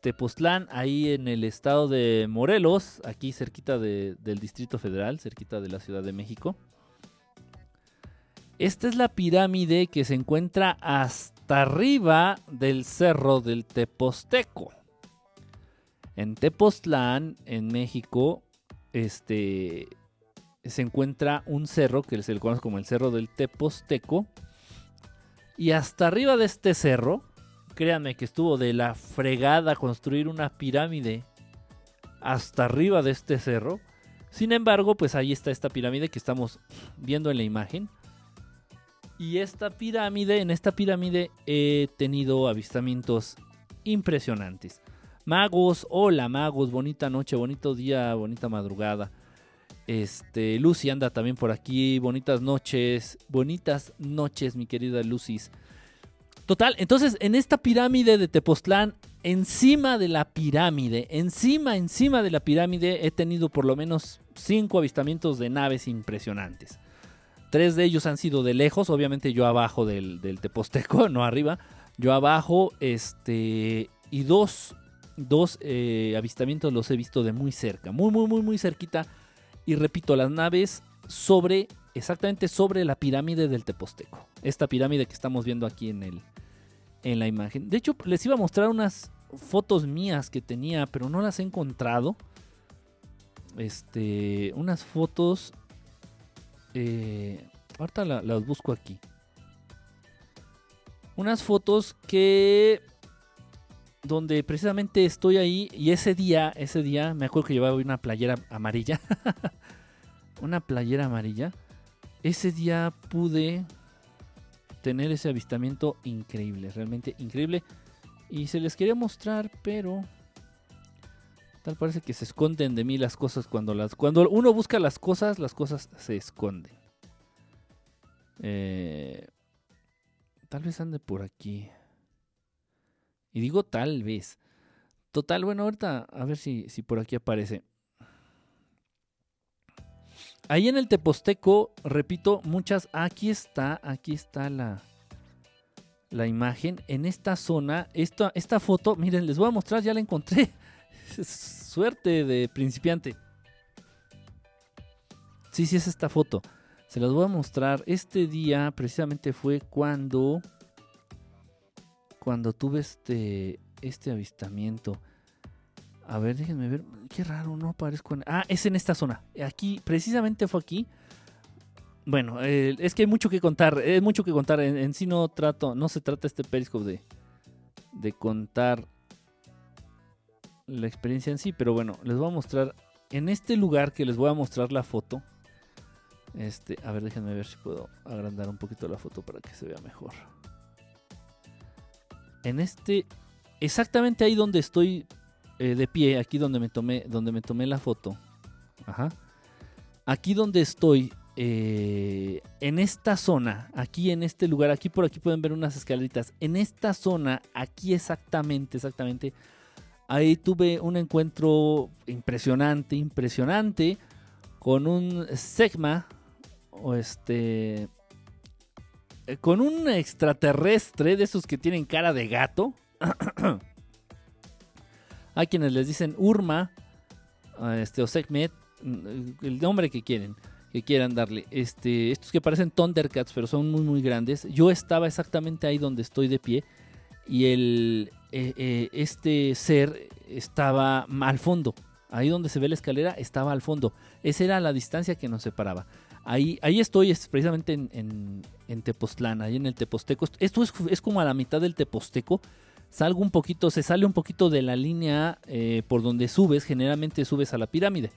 Tepoztlán, ahí en el estado de Morelos, aquí cerquita del Distrito Federal, cerquita de la Ciudad de México. Esta es la pirámide que se encuentra hasta arriba del cerro del Tepozteco. En Tepoztlán, en México, este, se encuentra un cerro que se le conoce como el cerro del Tepozteco. Y hasta arriba de este cerro créanme que estuvo de la fregada construir una pirámide hasta arriba de este cerro. Sin embargo, pues ahí está esta pirámide que estamos viendo en la imagen. Y esta pirámide, en esta pirámide he tenido avistamientos impresionantes. Magos, hola magos, bonita noche, bonito día, bonita madrugada. Este, Lucy anda también por aquí, bonitas noches, bonitas noches, mi querida Lucy. Total, entonces en esta pirámide de Tepoztlán, encima de la pirámide, encima, encima de la pirámide, he tenido por lo menos cinco avistamientos de naves impresionantes. Tres de ellos han sido de lejos, obviamente yo abajo del, del Teposteco, <laughs> no arriba. Yo abajo, este, y dos, dos eh, avistamientos los he visto de muy cerca, muy, muy, muy, muy cerquita. Y repito, las naves sobre, exactamente sobre la pirámide del Teposteco. Esta pirámide que estamos viendo aquí en, el, en la imagen. De hecho, les iba a mostrar unas fotos mías que tenía, pero no las he encontrado. Este, unas fotos. Eh, ahorita las busco aquí unas fotos que donde precisamente estoy ahí y ese día, ese día me acuerdo que llevaba una playera amarilla. <laughs> una playera amarilla. Ese día pude tener ese avistamiento increíble, realmente increíble. Y se les quería mostrar, pero tal parece que se esconden de mí las cosas cuando cuando uno busca las cosas, las cosas se esconden. Eh, Tal vez ande por aquí. Y digo tal vez. Total, bueno, ahorita a ver si, si por aquí aparece. Ahí en el Teposteco, repito, muchas. Aquí está, aquí está la, la imagen. En esta zona, esta, esta foto, miren, les voy a mostrar, ya la encontré. <laughs> Suerte de principiante. Sí, sí, es esta foto. Se las voy a mostrar. Este día precisamente fue cuando. Cuando tuve este. Este avistamiento. A ver, déjenme ver. Qué raro, no aparezco en. Ah, es en esta zona. Aquí, precisamente fue aquí. Bueno, es que hay mucho que contar. Es mucho que contar. En, sí no trato. No se trata este periscope de. De contar la experiencia en sí. Pero bueno, les voy a mostrar. En este lugar que les voy a mostrar la foto este, a ver, déjenme ver si puedo agrandar un poquito la foto para que se vea mejor. En este, exactamente ahí donde estoy eh, de pie, aquí donde me tomé, donde me tomé la foto. Ajá. Aquí donde estoy, eh, en esta zona, aquí en este lugar, aquí por aquí pueden ver unas escaleritas. En esta zona, aquí exactamente, exactamente, ahí tuve un encuentro impresionante, impresionante, con un Segma o este eh, con un extraterrestre de esos que tienen cara de gato. <clears throat> Hay quienes les dicen Urma, este, o Segmet, mm, el nombre que quieren, que quieran darle. Este, estos que parecen Thundercats, pero son muy, muy grandes. Yo estaba exactamente ahí donde estoy de pie. Y el, eh, eh, este ser estaba al fondo. Ahí donde se ve la escalera estaba al fondo. Esa era la distancia que nos separaba. Ahí, ahí estoy, es precisamente en, en, Tepoztlán, ahí en el Teposteco. Esto es, como a la mitad del Teposteco. Salgo un poquito, se sale un poquito de la línea eh, por donde subes, generalmente subes a la pirámide.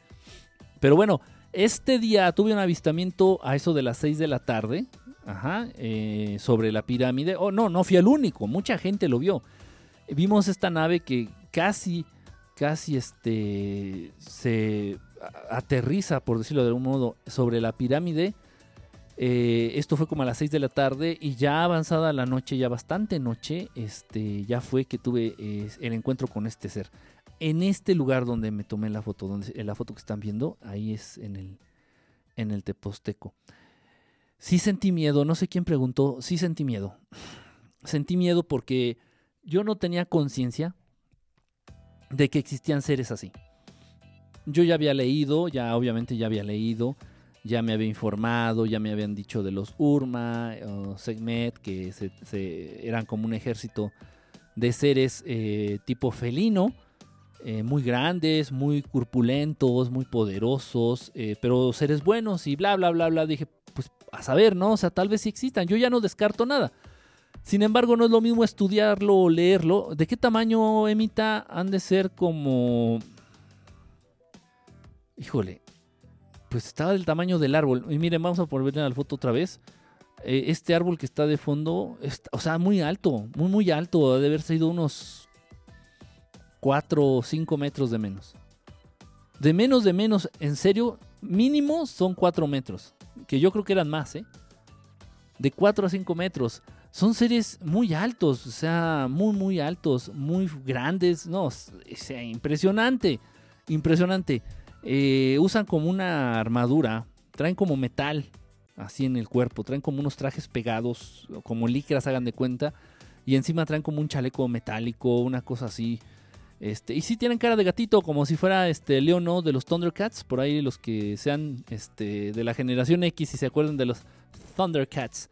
Pero bueno, este día tuve un avistamiento a eso de las 6 de la tarde, ajá, eh, sobre la pirámide. Oh, no, no fui el único, mucha gente lo vio. Vimos esta nave que casi, casi este, se aterriza, por decirlo de algún modo, sobre la pirámide. Eh, esto fue como a las 6 de la tarde y ya avanzada la noche, ya bastante noche, este, ya fue que tuve eh, el encuentro con este ser. En este lugar donde me tomé la foto, donde, la foto que están viendo, ahí es en el, en el Teposteco. Sí sentí miedo, no sé quién preguntó, sí sentí miedo. Sentí miedo porque yo no tenía conciencia de que existían seres así yo ya había leído, ya obviamente ya había leído, ya me había informado, ya me habían dicho de los Urma o Segmet, que se, eran como un ejército de seres eh, tipo felino, eh, muy grandes, muy corpulentos, muy poderosos, eh, pero seres buenos y bla, bla, bla, bla. Dije, pues a saber, ¿no? O sea, tal vez sí existan. Yo ya no descarto nada. Sin embargo, no es lo mismo estudiarlo o leerlo. ¿De qué tamaño, Emita? Han de ser como híjole, pues estaba del tamaño del árbol. Y miren, vamos a volver a la foto otra vez. Eh, este árbol que está de fondo, o sea, muy alto, muy, muy alto. Debe haber sido unos 4 o 5 metros de menos. De menos, de menos, en serio, mínimo son 4 metros. Que yo creo que eran más, ¿eh? De 4 a 5 metros. Son seres muy altos, o sea, muy, muy altos, muy grandes. No, sea, impresionante. Impresionante. Eh, usan como una armadura, traen como metal así en el cuerpo, traen como unos trajes pegados, como licras, hagan de cuenta, y encima traen como un chaleco metálico, una cosa así. Este, y sí tienen cara de gatito, como si fuera este Leono de los Thundercats, por ahí los que sean este, de la generación X y se acuerdan de los Thundercats.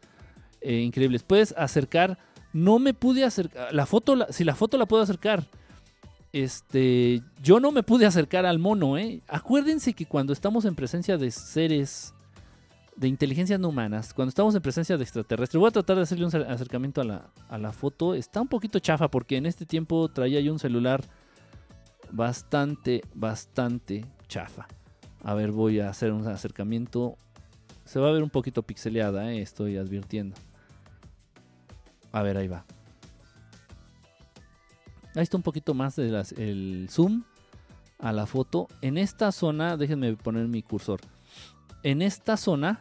Eh, increíbles. Puedes acercar. No me pude acercar. La foto, si la foto la puedo acercar. Este, yo no me pude acercar al mono, ¿eh? Acuérdense que cuando estamos en presencia de seres de inteligencias no humanas, cuando estamos en presencia de extraterrestres, voy a tratar de hacerle un acercamiento a la, a la foto. Está un poquito chafa porque en este tiempo traía yo un celular bastante, bastante chafa. A ver, voy a hacer un acercamiento. Se va a ver un poquito pixeleada, ¿eh? estoy advirtiendo. A ver, ahí va. Ahí está un poquito más del el zoom a la foto. En esta zona, déjenme poner mi cursor en esta zona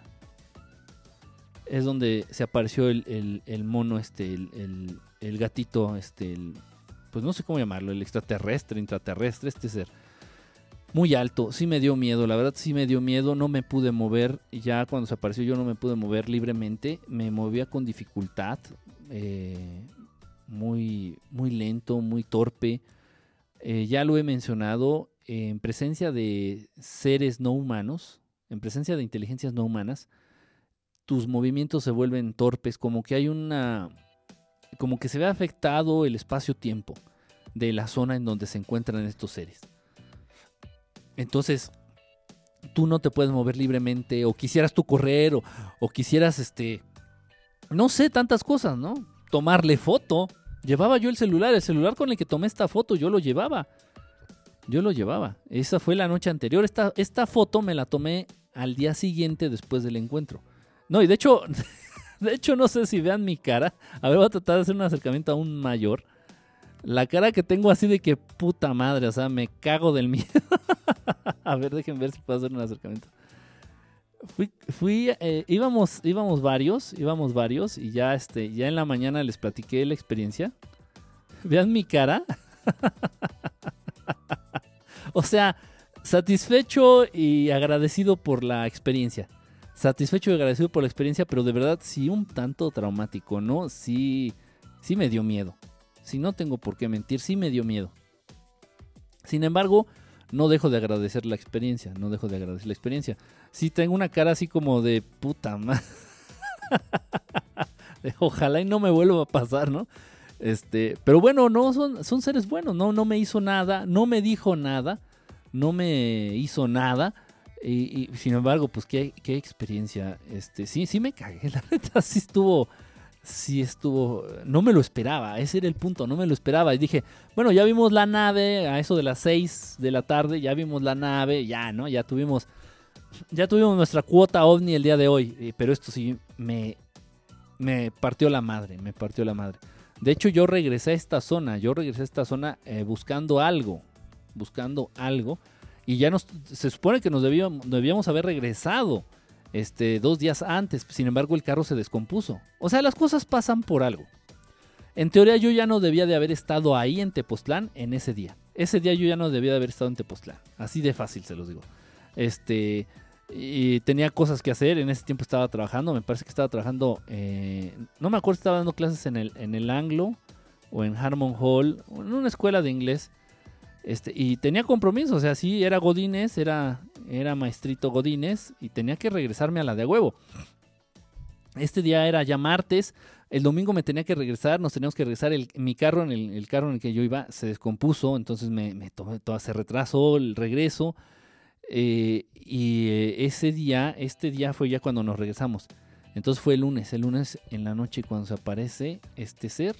es donde se apareció el, mono, este, el, gatito, este, pues no sé cómo llamarlo, el extraterrestre, intraterrestre, este ser. Muy alto, sí me dio miedo, la verdad sí me dio miedo, no me pude mover, ya cuando se apareció yo no me pude mover libremente, me movía con dificultad, eh, muy, muy lento, muy torpe. Eh, ya lo he mencionado, en presencia de seres no humanos, en presencia de inteligencias no humanas, tus movimientos se vuelven torpes, como que hay una, como que se ve afectado el espacio-tiempo de la zona en donde se encuentran estos seres. Entonces, tú no te puedes mover libremente, o quisieras tú correr, o, o quisieras, este, no sé, tantas cosas, ¿no? Tomarle foto. Llevaba yo el celular, el celular con el que tomé esta foto, yo lo llevaba. Yo lo llevaba. Esa fue la noche anterior. Esta, esta foto me la tomé al día siguiente después del encuentro. No, y de hecho, <laughs> de hecho no sé si vean mi cara. A ver, voy a tratar de hacer un acercamiento aún mayor. La cara que tengo así de que puta madre, o sea, me cago del miedo. <laughs> a ver, déjenme ver si puedo hacer un acercamiento. Fui, eh, íbamos, íbamos varios, íbamos varios y ya, este, ya en la mañana les platiqué la experiencia. Vean mi cara. <laughs> o sea, satisfecho y agradecido por la experiencia. Satisfecho y agradecido por la experiencia, pero de verdad sí un tanto traumático, ¿no? Sí, sí me dio miedo. Si no tengo por qué mentir, sí me dio miedo. Sin embargo, no dejo de agradecer la experiencia, no dejo de agradecer la experiencia. Sí tengo una cara así como de puta madre. <laughs> Ojalá y no me vuelva a pasar, ¿no? Este, pero bueno, no son, son seres buenos, no, no me hizo nada, no me dijo nada no me hizo nada. Y, sin embargo, pues qué, qué, experiencia. Este, sí, sí me cagué. <laughs> La neta sí estuvo. Sí estuvo. No me lo esperaba. Ese era el punto. No me lo esperaba. Y dije, bueno, ya vimos la nave. A eso de las 6 de la tarde. Ya vimos la nave. Ya, ¿no? Ya tuvimos. Ya tuvimos nuestra cuota ovni el día de hoy. Pero esto sí me. Me partió la madre. Me partió la madre. De hecho, yo regresé a esta zona. Yo regresé a esta zona eh, buscando algo buscando algo y ya nos, se supone que nos debíamos, debíamos haber regresado este, dos días antes, sin embargo el carro se descompuso. O sea, las cosas pasan por algo. En teoría yo ya no debía de haber estado ahí en Tepoztlán en ese día. Ese día yo ya no debía de haber estado en Tepoztlán. Así de fácil se los digo. Este, y tenía cosas que hacer. En ese tiempo estaba trabajando. Me parece que estaba trabajando. Eh, no me acuerdo si estaba dando clases en el, en el Anglo o en Harmon Hall, en una escuela de inglés. Este, y tenía compromiso, o sea, sí, era Godínez, era, era maestrito Godínez y tenía que regresarme a la de huevo. Este día era ya martes, el domingo me tenía que regresar, nos teníamos que regresar, el, mi carro, en el, carro en el que yo iba, se descompuso, entonces me, me tomé, todo, se retrasó el regreso. Eh, y eh, ese día, este día fue ya cuando nos regresamos. Entonces fue el lunes, el lunes en la noche cuando se aparece este ser.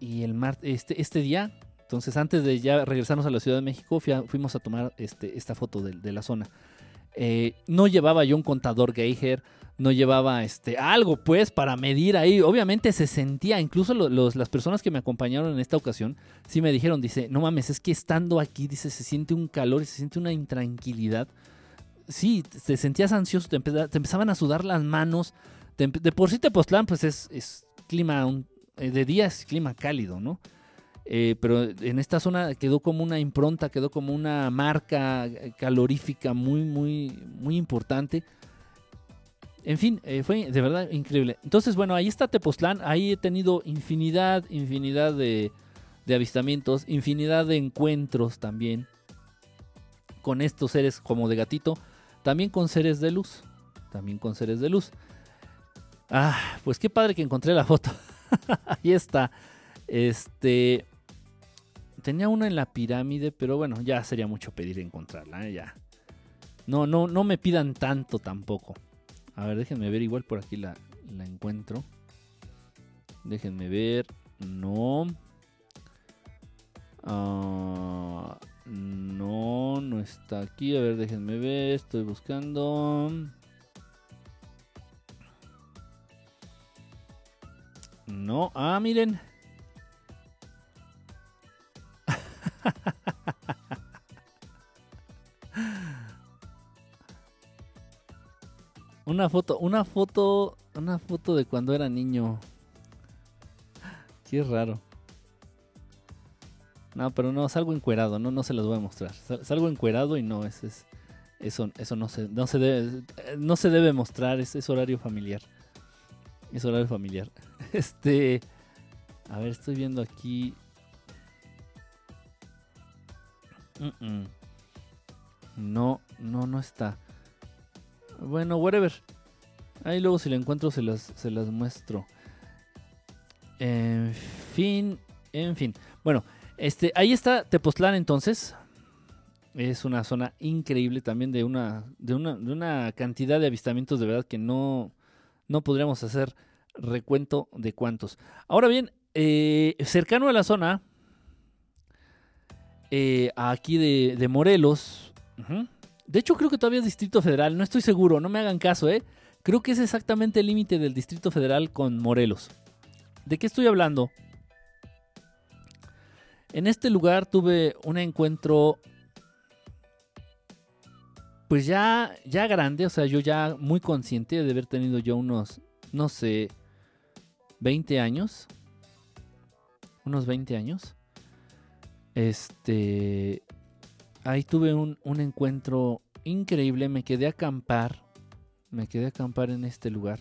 Y el martes, este, este día entonces, antes de ya regresarnos a la Ciudad de México, fuimos a tomar este, esta foto de, la zona. Eh, no llevaba yo un contador Geiger, no llevaba este algo pues para medir ahí. Obviamente se sentía, incluso las personas que me acompañaron en esta ocasión, sí me dijeron, dice, no mames, es que estando aquí, dice, se siente un calor y se siente una intranquilidad. Sí, te sentías ansioso, te, empezaban a sudar las manos. de por sí Tepoztlán pues es, clima, eh, de día es clima cálido, ¿no? Eh, pero en esta zona quedó como una impronta, quedó como una marca calorífica muy, muy, muy importante. En fin, eh, fue de verdad increíble. Entonces, bueno, ahí está Tepoztlán. Ahí he tenido infinidad, infinidad de, de avistamientos, infinidad de encuentros también con estos seres como de gatito. También con seres de luz. También con seres de luz. Ah, pues qué padre que encontré la foto. <laughs> ahí está. Este, Tenía una en la pirámide, pero bueno, ya sería mucho pedir encontrarla, ¿eh? ya. No, no, no me pidan tanto tampoco. A ver, déjenme ver, igual por aquí la, la encuentro. Déjenme ver. No. Ah, no, no está aquí. A ver, déjenme ver. Estoy buscando. No. Ah, miren. Una foto, una foto, una foto de cuando era niño. Qué raro. No, pero no, salgo encuerado, no, no se los voy a mostrar. Salgo encuerado y no, es, es eso, eso no se, no se debe, no se debe mostrar, es, es horario familiar. Es horario familiar. <laughs> Este, a ver, estoy viendo aquí. No, no, no está. Bueno, whatever. Ahí luego si la encuentro se las, se las muestro. En fin, en fin. Bueno, este, ahí está Tepoztlán entonces. Es una zona increíble también de una, de una, de una cantidad de avistamientos de verdad que no, no podríamos hacer recuento de cuántos. Ahora bien, eh, cercano a la zona eh, aquí de, Morelos. De hecho, creo que todavía es Distrito Federal. No estoy seguro, no me hagan caso, ¿eh? Creo que es exactamente el límite del Distrito Federal con Morelos. ¿De qué estoy hablando? En este lugar tuve un encuentro. Pues ya, ya grande, o sea, yo ya muy consciente de haber tenido yo unos, no sé, 20 años. Unos 20 años. Este. Ahí tuve un, encuentro increíble. Me quedé a acampar. Me quedé a acampar en este lugar.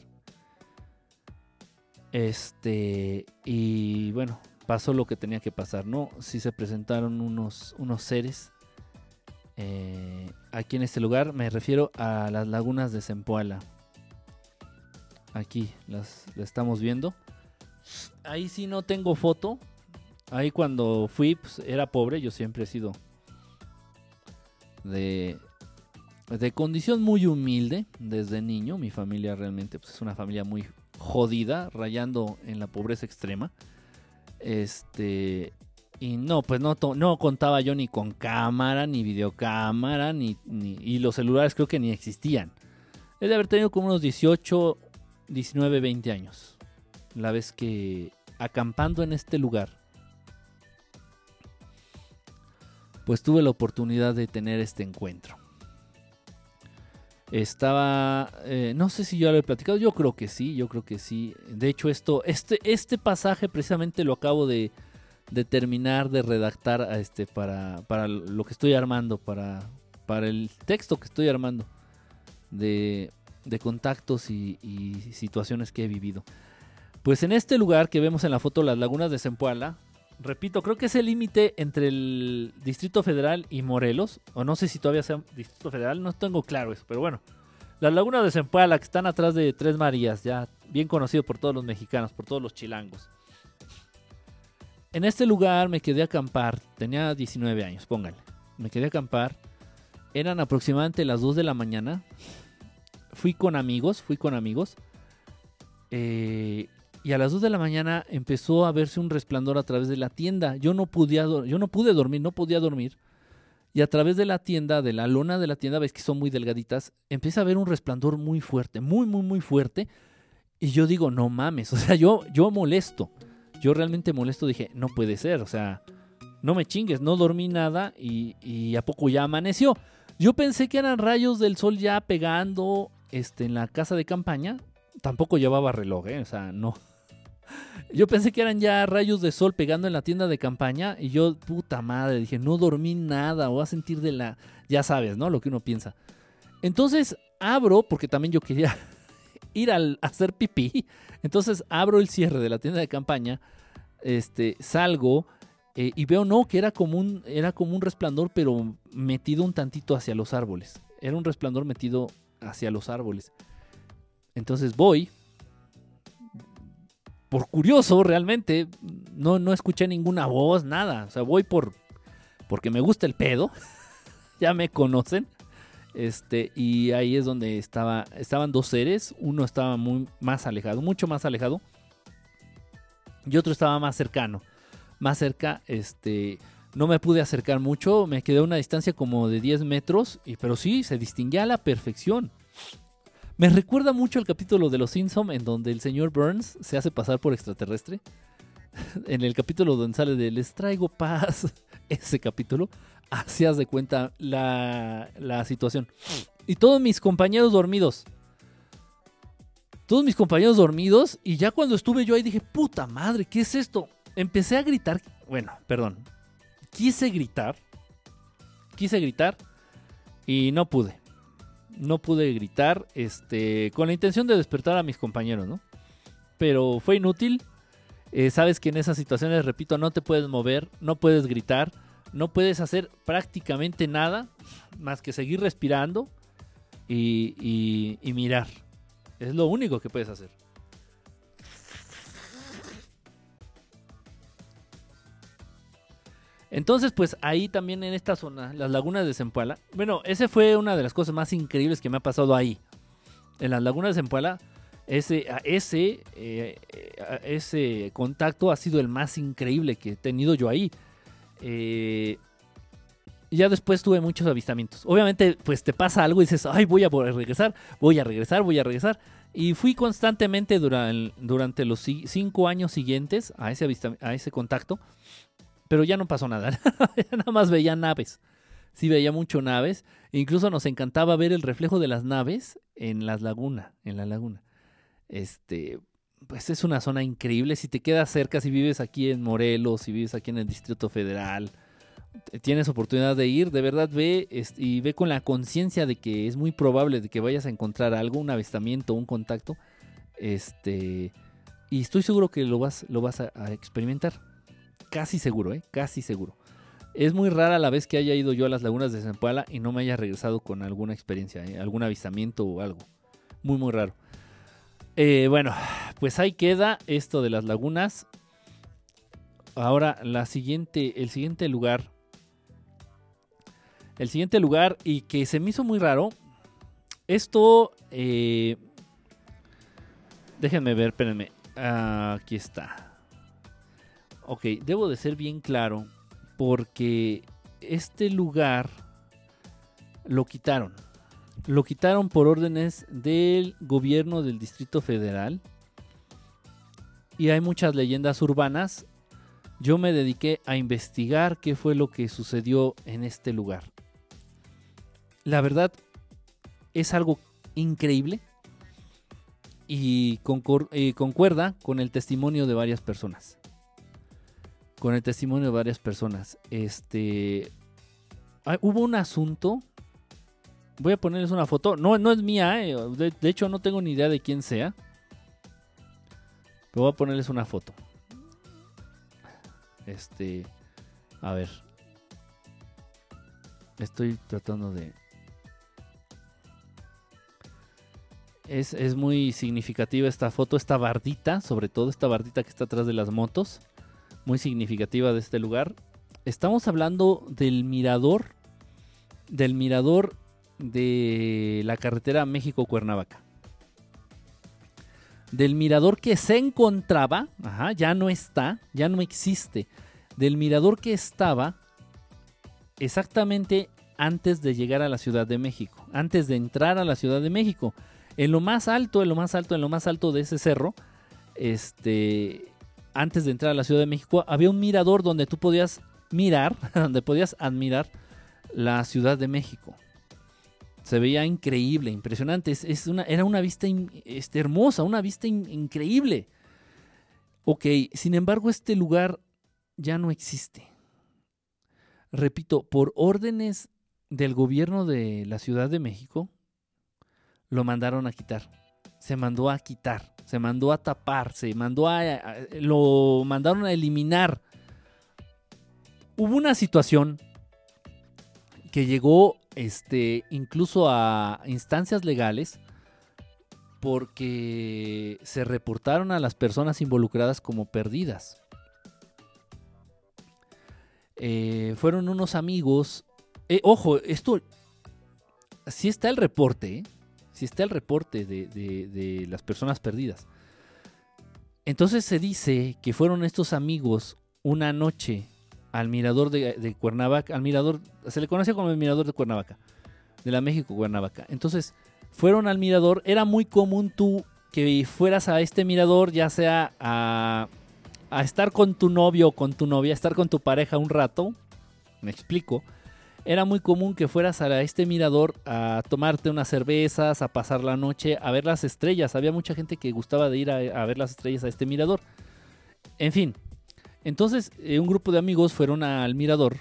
Este. Y bueno, pasó lo que tenía que pasar, ¿no? Sí se presentaron unos, unos seres. Eh, aquí en este lugar me refiero a las lagunas de Zempoala. Aquí las, las estamos viendo. Ahí sí no tengo foto, Ahí cuando fui, pues, era pobre, yo siempre he sido de, de condición muy humilde desde niño. Mi familia realmente pues, es una familia muy jodida, rayando en la pobreza extrema. Este. Y no, pues no, no contaba yo ni con cámara, ni videocámara, ni, ni, y los celulares creo que ni existían. Es de haber tenido como unos 18, 19, 20 años. La vez que acampando en este lugar, pues tuve la oportunidad de tener este encuentro. Estaba, eh, no sé si yo lo he platicado, yo creo que sí, yo creo que sí. De hecho, esto, este, este pasaje precisamente lo acabo de, terminar de redactar este, para, para, lo que estoy armando, para, para el texto que estoy armando de, contactos y, y, situaciones que he vivido. Pues en este lugar que vemos en la foto, las lagunas de Zempoala, repito, creo que es el límite entre el Distrito Federal y Morelos. O no sé si todavía sea Distrito Federal, no tengo claro eso, pero bueno. Las lagunas de Zempoala que están atrás de Tres Marías, ya bien conocido por todos los mexicanos, por todos los chilangos. En este lugar me quedé a acampar, tenía 19 años, pónganle. Me quedé a acampar, eran aproximadamente las 2 de la mañana. Fui con amigos, fui con amigos. Eh, y a las 2 de la mañana empezó a verse un resplandor a través de la tienda. Yo no, podía, yo no pude dormir, no podía dormir. y a través de la tienda, de la lona de la tienda, ves que son muy delgaditas, empieza a ver un resplandor muy fuerte, muy, muy, muy fuerte. Y yo digo, no mames, <laughs> o sea, yo, yo molesto, yo realmente molesto, dije, no puede ser, o sea, no me chingues, no dormí nada y, y a poco ya amaneció. Yo pensé que eran rayos del sol ya pegando este, en la casa de campaña. Tampoco llevaba reloj, ¿eh? o sea, no, yo pensé que eran ya rayos de sol pegando en la tienda de campaña y yo, puta madre, dije, no dormí nada, voy a sentir de la... Ya sabes, ¿no? Lo que uno piensa. Entonces abro, porque también yo quería <laughs> ir al, hacer pipí. Entonces abro el cierre de la tienda de campaña, este, salgo eh, y veo, no, que era como, un, era como un resplandor, pero metido un tantito hacia los árboles. Era un resplandor metido hacia los árboles. Entonces voy, por curioso realmente, no, no escuché ninguna voz, nada. O sea, voy por porque me gusta el pedo. <laughs> ya me conocen. Este, y ahí es donde estaba, estaban dos seres. Uno estaba muy más alejado, mucho más alejado. Y otro estaba más cercano. Más cerca, este, no me pude acercar mucho. Me quedé a una distancia como de 10 metros. Y, pero sí, se distinguía a la perfección. Me recuerda mucho el capítulo de Los Simpsons en donde el señor Burns se hace pasar por extraterrestre. <laughs> en el capítulo donde sale de Les traigo paz, <laughs> ese capítulo, hacías de cuenta la, la situación. Y todos mis compañeros dormidos. Todos mis compañeros dormidos. Y ya cuando estuve yo ahí dije, puta madre, ¿qué es esto? Empecé a gritar. Bueno, perdón. Quise gritar. Quise gritar. Y no pude no pude gritar, este, con la intención de despertar a mis compañeros, ¿no? Pero fue inútil. Eh, sabes que en esas situaciones, repito, no te puedes mover, no puedes gritar, no puedes hacer prácticamente nada más que seguir respirando y mirar. Es lo único que puedes hacer. Entonces, pues ahí también en esta zona, las lagunas de Zempoala. Bueno, ese fue una de las cosas más increíbles que me ha pasado ahí. En las lagunas de Zempoala, ese, ese, eh, ese contacto ha sido el más increíble que he tenido yo ahí. Eh, ya después tuve muchos avistamientos. Obviamente, pues te pasa algo y dices, ay, voy a regresar, voy a regresar, voy a regresar. Y fui constantemente durante, durante los cinco años siguientes a ese, a ese contacto. Pero ya no pasó nada. <laughs> Nada más veía naves. Sí, veía mucho naves. E incluso nos encantaba ver el reflejo de las naves en las lagunas, en la laguna. Este, pues es una zona increíble. Si te quedas cerca, si vives aquí en Morelos, si vives aquí en el Distrito Federal, tienes oportunidad de ir, de verdad ve y ve con la conciencia de que es muy probable de que vayas a encontrar algo, un avistamiento, un contacto. Este, y estoy seguro que lo vas, lo vas a experimentar casi seguro, ¿eh? Casi seguro. Es muy rara la vez que haya ido yo a las lagunas de Zempoala y no me haya regresado con alguna experiencia, ¿eh? algún avistamiento o algo. Muy, muy raro. Eh, bueno, pues ahí queda esto de las lagunas. Ahora, la siguiente, el siguiente lugar. El siguiente lugar y que se me hizo muy raro. Esto, eh, déjenme ver, espérenme. aquí está. Ok, debo de ser bien claro porque este lugar lo quitaron. Lo quitaron por órdenes del gobierno del Distrito Federal. Y hay muchas leyendas urbanas. Yo me dediqué a investigar qué fue lo que sucedió en este lugar. La verdad es algo increíble y eh, concuerda con el testimonio de varias personas con el testimonio de varias personas. Este, hubo un asunto. Voy a ponerles una foto. No, no es mía, eh, de, hecho no tengo ni idea de quién sea. Pero voy a ponerles una foto. Este, a ver. Estoy tratando de... Es, es, muy significativa esta foto, esta bardita, sobre todo esta bardita que está atrás de las motos muy significativa de este lugar. Estamos hablando del mirador, del mirador de la carretera México-Cuernavaca. Del mirador que se encontraba, ya no está, ya no existe. Del mirador que estaba exactamente antes de llegar a la Ciudad de México, antes de entrar a la Ciudad de México. En lo más alto, en lo más alto, en lo más alto de ese cerro, este, antes de entrar a la Ciudad de México, había un mirador donde tú podías mirar, <laughs> donde podías admirar la Ciudad de México. Se veía increíble, impresionante. Era una vista este, hermosa, una vista increíble. Ok, sin embargo, este lugar ya no existe. Repito, por órdenes del gobierno de la Ciudad de México, lo mandaron a quitar. Se mandó a quitar, se mandó a tapar, se mandó a, lo mandaron a eliminar. Hubo una situación que llegó este incluso a instancias legales porque se reportaron a las personas involucradas como perdidas. Eh, fueron unos amigos. Eh, ojo, esto. Si está el reporte, ¿eh? Si está el reporte de, las personas perdidas. Entonces se dice que fueron estos amigos una noche al mirador de, Cuernavaca, al mirador, se le conocía como el mirador de Cuernavaca, de la México Cuernavaca. Entonces fueron al mirador, era muy común tú que fueras a este mirador, ya sea a a estar con tu novio o con tu novia, estar con tu pareja un rato, me explico, era muy común que fueras a este mirador a tomarte unas cervezas, a pasar la noche, a ver las estrellas. Había mucha gente que gustaba de ir a, ver las estrellas a este mirador. En fin, entonces eh, un grupo de amigos fueron al mirador,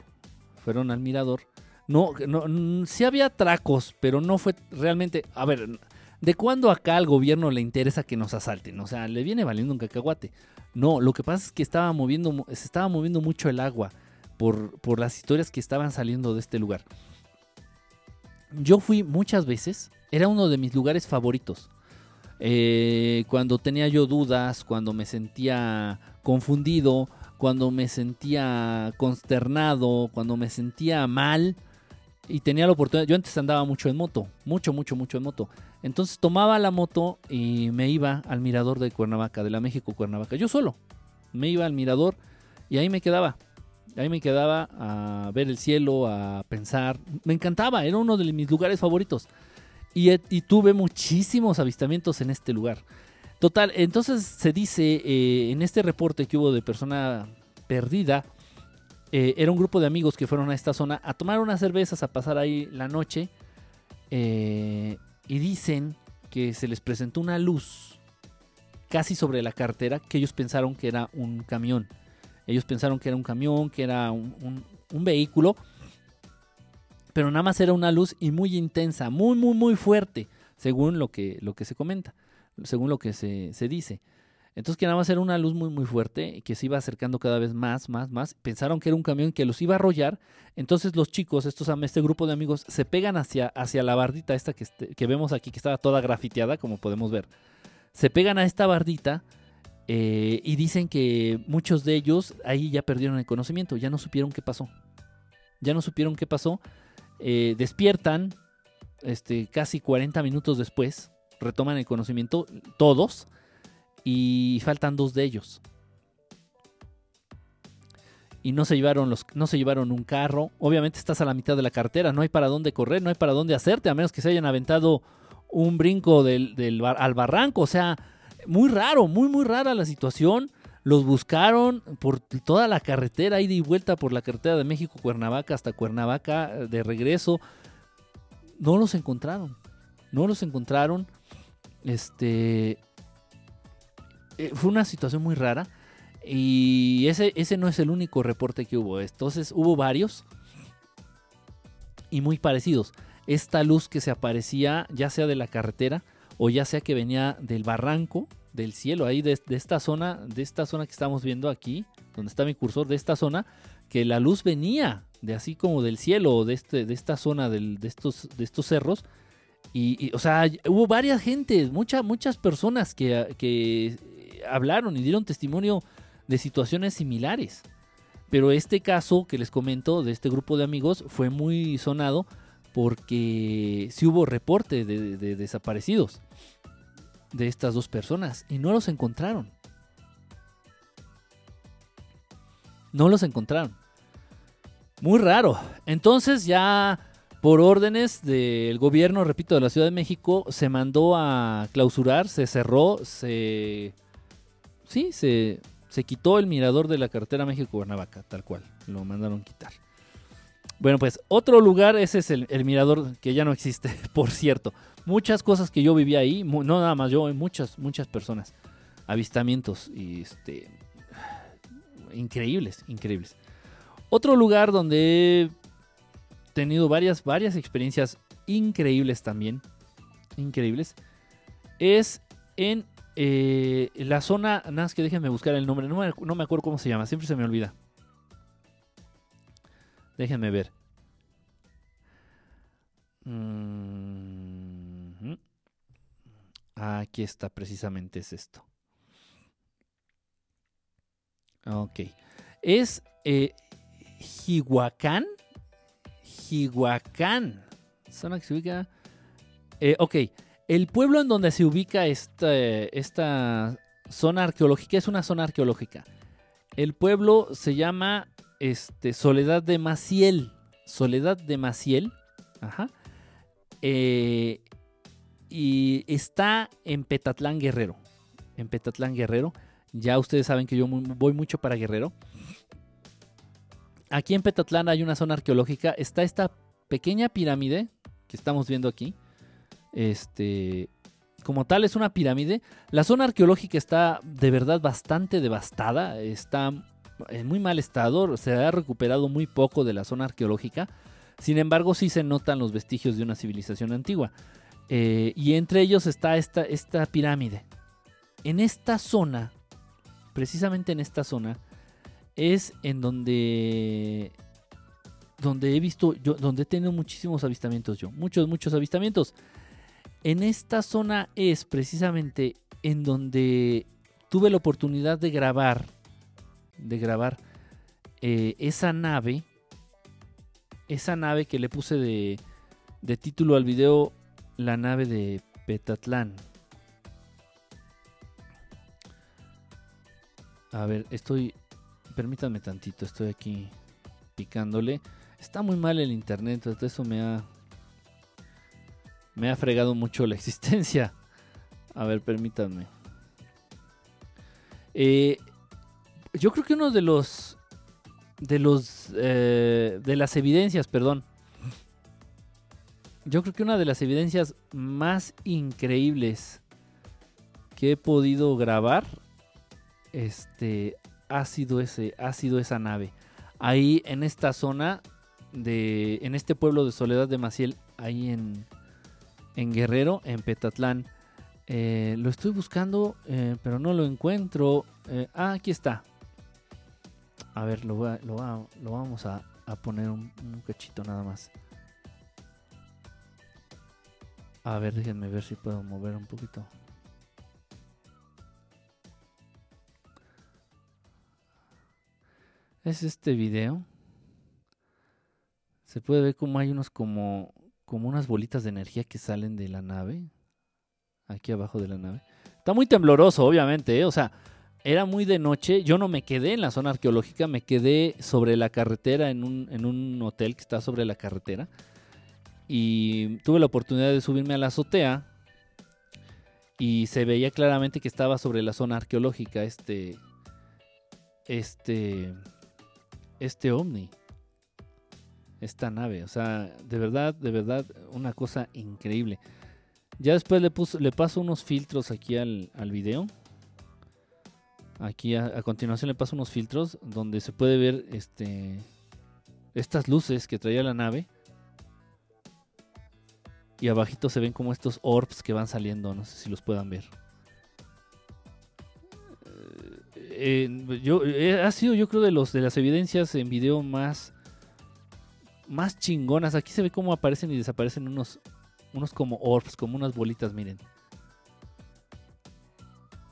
fueron al mirador. No, no, sí había tracos, pero no fue realmente, a ver, ¿de cuándo acá al gobierno le interesa que nos asalten? O sea, le viene valiendo un cacahuate. No, lo que pasa es que estaba moviendo, se estaba moviendo mucho el agua por, por las historias que estaban saliendo de este lugar. Yo fui muchas veces, era uno de mis lugares favoritos. Eh, cuando tenía yo dudas, cuando me sentía confundido, cuando me sentía consternado, cuando me sentía mal, y tenía la oportunidad. Yo antes andaba mucho en moto, mucho, mucho, mucho en moto. Entonces tomaba la moto y me iba al mirador de Cuernavaca, de la México Cuernavaca. Yo solo. Me iba al mirador y ahí me quedaba. Ahí me quedaba a ver el cielo, a pensar. Me encantaba, era uno de mis lugares favoritos. Y, tuve muchísimos avistamientos en este lugar. Total, entonces se dice eh, en este reporte que hubo de persona perdida, eh, era un grupo de amigos que fueron a esta zona a tomar unas cervezas, a pasar ahí la noche. Eh, y dicen que se les presentó una luz casi sobre la carretera que ellos pensaron que era un camión. Ellos pensaron que era un camión, que era un, vehículo. Pero nada más era una luz y muy intensa, muy, muy, muy fuerte, según lo que, lo que se comenta, según lo que se, se dice. Entonces que nada más era una luz muy muy fuerte que se iba acercando cada vez más, más, más. Pensaron que era un camión que los iba a arrollar. Entonces los chicos, estos, este grupo de amigos, se pegan hacia, hacia la bardita esta que, este, que vemos aquí, que estaba toda grafiteada, como podemos ver. Se pegan a esta bardita eh, y dicen que muchos de ellos ahí ya perdieron el conocimiento, ya no supieron qué pasó. Ya no supieron qué pasó. Eh, despiertan este, casi 40 minutos después, retoman el conocimiento todos y faltan dos de ellos. Y no se llevaron los, no se llevaron un carro. Obviamente estás a la mitad de la cartera, no hay para dónde correr, no hay para dónde hacerte, a menos que se hayan aventado un brinco del, al barranco. O sea, muy raro, muy, muy rara la situación. Los buscaron por toda la carretera, ida y vuelta por la carretera de México-Cuernavaca hasta Cuernavaca de regreso. No los encontraron. No los encontraron. Este. Eh, fue una situación muy rara. Y ese, ese no es el único reporte que hubo. Entonces hubo varios y muy parecidos. Esta luz que se aparecía ya sea de la carretera o ya sea que venía del barranco, del cielo, ahí de, esta zona, de esta zona que estamos viendo aquí, donde está mi cursor, de esta zona, que la luz venía de así como del cielo, de, este, de esta zona de, estos, de estos cerros. Y, o sea, hubo varias gentes, muchas, muchas personas que, que hablaron y dieron testimonio de situaciones similares. Pero este caso que les comento de este grupo de amigos fue muy sonado porque sí hubo reporte de, desaparecidos de estas dos personas y no los encontraron. No los encontraron. Muy raro. Entonces ya por órdenes del gobierno, repito, de la Ciudad de México, se mandó a clausurar, se cerró, se... Sí, se, se quitó el mirador de la carretera México-Cuernavaca, tal cual. Lo mandaron quitar. Bueno, pues otro lugar, ese es el, mirador que ya no existe, <laughs> por cierto. Muchas cosas que yo vivía ahí, no nada más yo, muchas, muchas personas. Avistamientos y este, increíbles, increíbles. Otro lugar donde he tenido varias, varias experiencias increíbles también, increíbles, es en eh, la zona, nada más que déjenme buscar el nombre, no me, acuerdo cómo se llama, siempre se me olvida. Déjenme ver. Aquí está, precisamente es esto. Ok. Es eh. Jihuacán. Zona que se ubica. Eh, ok. El pueblo en donde se ubica esta zona arqueológica es una zona arqueológica. El pueblo se llama este, Soledad de Maciel. Soledad de Maciel. Ajá. Eh, y está en Petatlán Guerrero. En Petatlán Guerrero. Ya ustedes saben que yo voy mucho para Guerrero. Aquí en Petatlán hay una zona arqueológica. Está esta pequeña pirámide que estamos viendo aquí. Este, como tal es una pirámide. La zona arqueológica está de verdad bastante devastada. Está en muy mal estado. Se ha recuperado muy poco de la zona arqueológica. Sin embargo, sí se notan los vestigios de una civilización antigua. Eh, y entre ellos está esta, esta pirámide. En esta zona precisamente en esta zona es en donde donde he visto yo donde he tenido muchísimos avistamientos yo, muchos muchos avistamientos. En esta zona es precisamente en donde tuve la oportunidad de grabar de grabar eh, esa nave esa nave que le puse de, de título al video la nave de Petatlán A ver, estoy... Permítanme tantito, estoy aquí picándole. Está muy mal el internet, eso me ha... Me ha fregado mucho la <laughs> existencia. A ver, permítanme. Eh, yo creo que uno de los... De los... Eh, de las evidencias, perdón. Yo creo que una de las evidencias más increíbles que he podido grabar este, ha sido, ese, ha sido esa nave. Ahí en esta zona, de, en este pueblo de Soledad de Maciel, ahí en, en Guerrero, en Petatlán. Eh, lo estoy buscando, eh, pero no lo encuentro. Ah, aquí está. A ver, lo, lo, vamos a, poner un, un, cachito nada más. A ver, déjenme ver si puedo mover un poquito. es este video. Se puede ver como hay unos como, como unas bolitas de energía que salen de la nave. Aquí abajo de la nave. Está muy tembloroso, obviamente, ¿eh? o sea, era muy de noche. Yo no me quedé en la zona arqueológica, me quedé sobre la carretera en un, en un hotel que está sobre la carretera. Y tuve la oportunidad de subirme a la azotea. Y se veía claramente que estaba sobre la zona arqueológica este, este, este ovni, esta nave. O sea, de verdad, de verdad, una cosa increíble. Ya después le, le paso unos filtros aquí al, al video. Aquí a, continuación le paso unos filtros donde se puede ver este, estas luces que traía la nave. Y abajito se ven como estos orbs que van saliendo, no sé si los puedan ver. Eh, yo, eh, ha sido yo creo de los de las evidencias en video más más chingonas. Aquí se ve cómo aparecen y desaparecen unos unos como orbs, como unas bolitas, miren.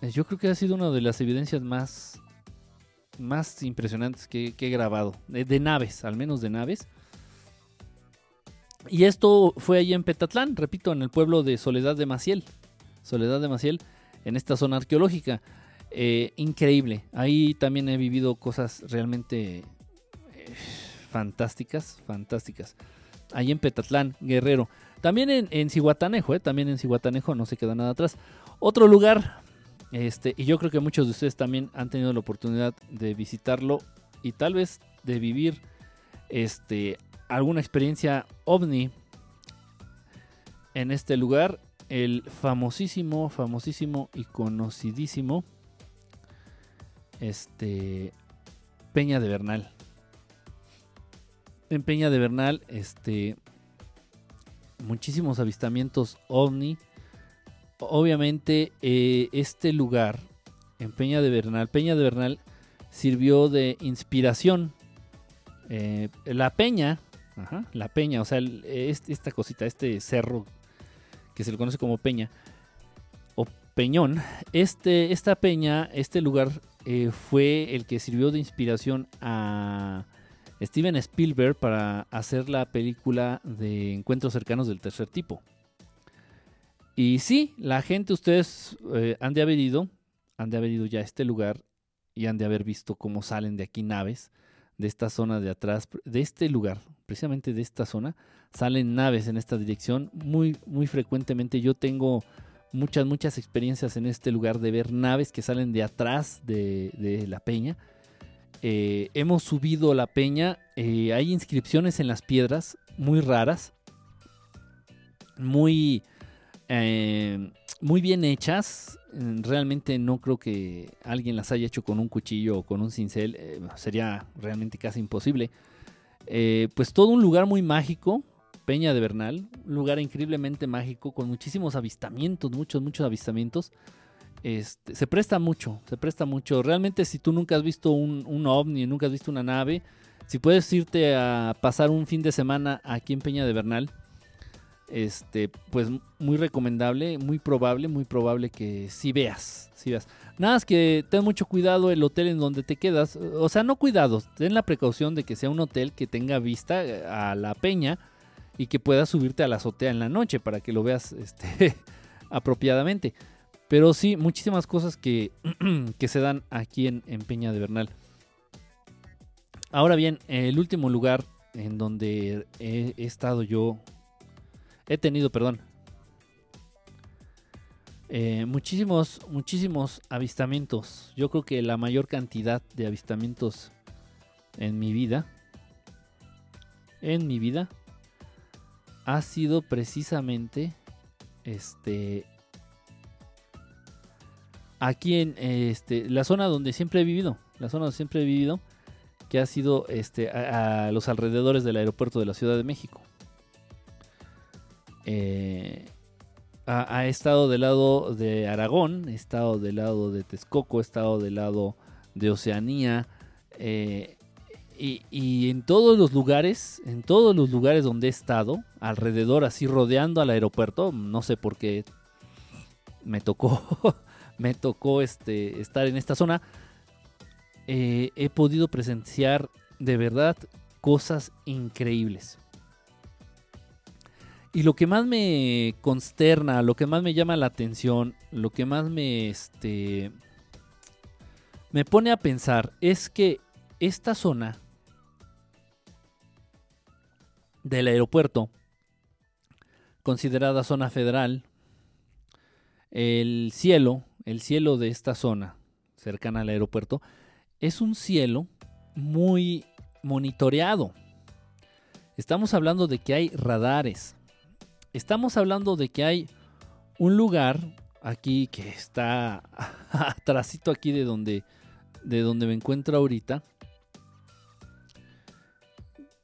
Eh, yo creo que ha sido una de las evidencias más más impresionantes que, he grabado de, naves, al menos de naves. Y esto fue allí en Petatlán, repito, en el pueblo de Soledad de Maciel. Soledad de Maciel, en esta zona arqueológica. Eh, increíble. Ahí también he vivido cosas realmente eh, fantásticas, fantásticas. Ahí en Petatlán, Guerrero. También en, en Cihuatanejo, también en Cihuatanejo no se queda nada atrás. Otro lugar, este, y yo creo que muchos de ustedes también han tenido la oportunidad de visitarlo y tal vez de vivir este, alguna experiencia ovni en este lugar, el famosísimo, famosísimo y conocidísimo este Peña de Bernal. En Peña de Bernal, este muchísimos avistamientos ovni. Obviamente, eh, este lugar en Peña de Bernal, Peña de Bernal sirvió de inspiración. Eh, la Peña, la Peña, o sea, esta cosita, este cerro que se le conoce como Peña o Peñón, este, esta Peña, este lugar eh, fue el que sirvió de inspiración a Steven Spielberg para hacer la película de Encuentros cercanos del tercer tipo. Y sí, la gente, ustedes eh, han de haber ido, han de haber ido ya a este lugar y han de haber visto cómo salen de aquí naves de esta zona de atrás, de este lugar, precisamente de esta zona, salen naves en esta dirección muy, muy frecuentemente. Yo tengo muchas, muchas experiencias en este lugar de ver naves que salen de atrás de, la peña. Eh, hemos subido la peña, eh, hay inscripciones en las piedras muy raras, muy, eh, muy bien hechas. Realmente no creo que alguien las haya hecho con un cuchillo o con un cincel, sería realmente casi imposible. pues todo un lugar muy mágico, Peña de Bernal, un lugar increíblemente mágico con muchísimos avistamientos, muchos, muchos avistamientos. Este, se presta mucho, se presta mucho. Realmente si tú nunca has visto un, un ovni, nunca has visto una nave, si puedes irte a pasar un fin de semana aquí en Peña de Bernal, este, pues muy recomendable, muy probable, muy probable que sí veas, sí veas. Nada más que ten mucho cuidado el hotel en donde te quedas, o sea, no cuidado, ten la precaución de que sea un hotel que tenga vista a la peña y que puedas subirte a la azotea en la noche para que lo veas <laughs> este, apropiadamente. Pero sí, muchísimas cosas que, <clears throat> que se dan aquí en, Peña de Bernal. Ahora bien, el último lugar en donde he, estado yo, he tenido, perdón, eh, muchísimos, muchísimos avistamientos. Yo creo que la mayor cantidad de avistamientos en mi vida, en mi vida, ha sido precisamente este aquí en este la zona donde siempre he vivido, la zona donde siempre he vivido, que ha sido este a, los alrededores del aeropuerto de la Ciudad de México. Eh, ha, estado del lado de Aragón, he estado del lado de Texcoco, he estado del lado de Oceanía, eh, y, en todos los lugares, en todos los lugares donde he estado, alrededor, así rodeando al aeropuerto, no sé por qué me tocó, <laughs> me tocó este, estar en esta zona, eh, he podido presenciar de verdad cosas increíbles. Y lo que más me consterna, lo que más me llama la atención, lo que más me, este, me pone a pensar es que esta zona del aeropuerto, considerada zona federal, el cielo, el cielo de esta zona cercana al aeropuerto, es un cielo muy monitoreado. Estamos hablando de que hay radares. Estamos hablando de que hay un lugar aquí que está <laughs> atrásito aquí de donde de donde me encuentro ahorita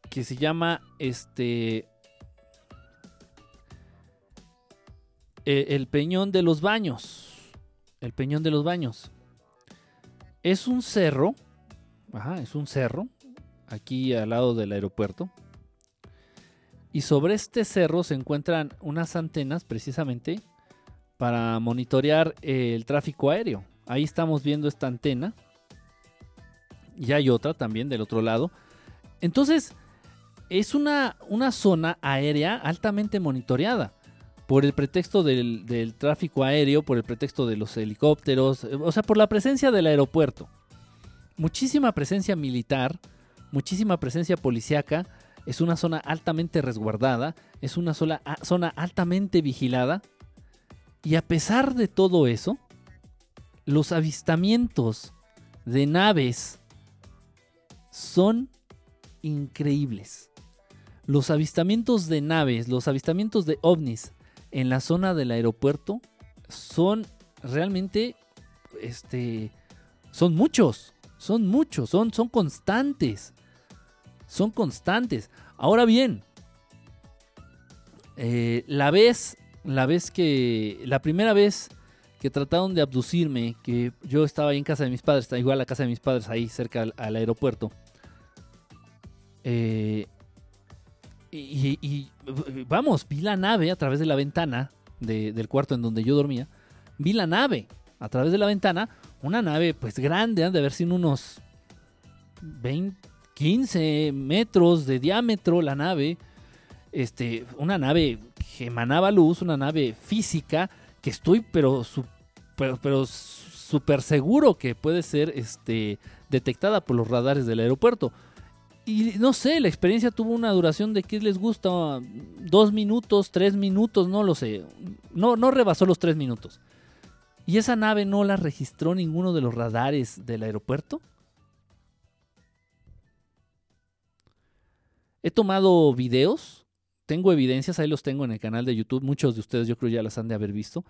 que se llama este e, el Peñón de los Baños. El Peñón de los Baños. Es un cerro, ajá, es un cerro aquí al lado del aeropuerto. Y sobre este cerro se encuentran unas antenas precisamente para monitorear el tráfico aéreo. Ahí estamos viendo esta antena. Y hay otra también del otro lado. Entonces, es una, una zona aérea altamente monitoreada por el pretexto del, tráfico aéreo, por el pretexto de los helicópteros, eh, o sea, por la presencia del aeropuerto. Muchísima presencia militar, muchísima presencia policíaca, es una zona altamente resguardada, es una sola, zona altamente vigilada. Y a pesar de todo eso, los avistamientos de naves son increíbles. Los avistamientos de naves, los avistamientos de ovnis en la zona del aeropuerto son realmente, este, son muchos, son muchos, son, son constantes, son constantes. Ahora bien, eh, la vez, la vez que, la primera vez que trataron de abducirme, que yo estaba ahí en casa de mis padres, igual la casa de mis padres ahí cerca al, aeropuerto. Eh, y, vamos, vi la nave a través de la ventana del cuarto en donde yo dormía. Vi la nave a través de la ventana. Una nave pues grande, han de haber sido unos 20, 15 metros de diámetro la nave. Este, una nave que emanaba luz, una nave física que estoy pero, pero, súper seguro que puede ser este, detectada por los radares del aeropuerto. Y no sé, la experiencia tuvo una duración de qué les gusta, dos minutos, tres minutos, no lo sé. No, no rebasó los tres minutos. Y esa nave no la registró ninguno de los radares del aeropuerto. He tomado videos tengo evidencias, ahí los tengo en el canal de YouTube, muchos de ustedes yo creo ya las han de haber visto.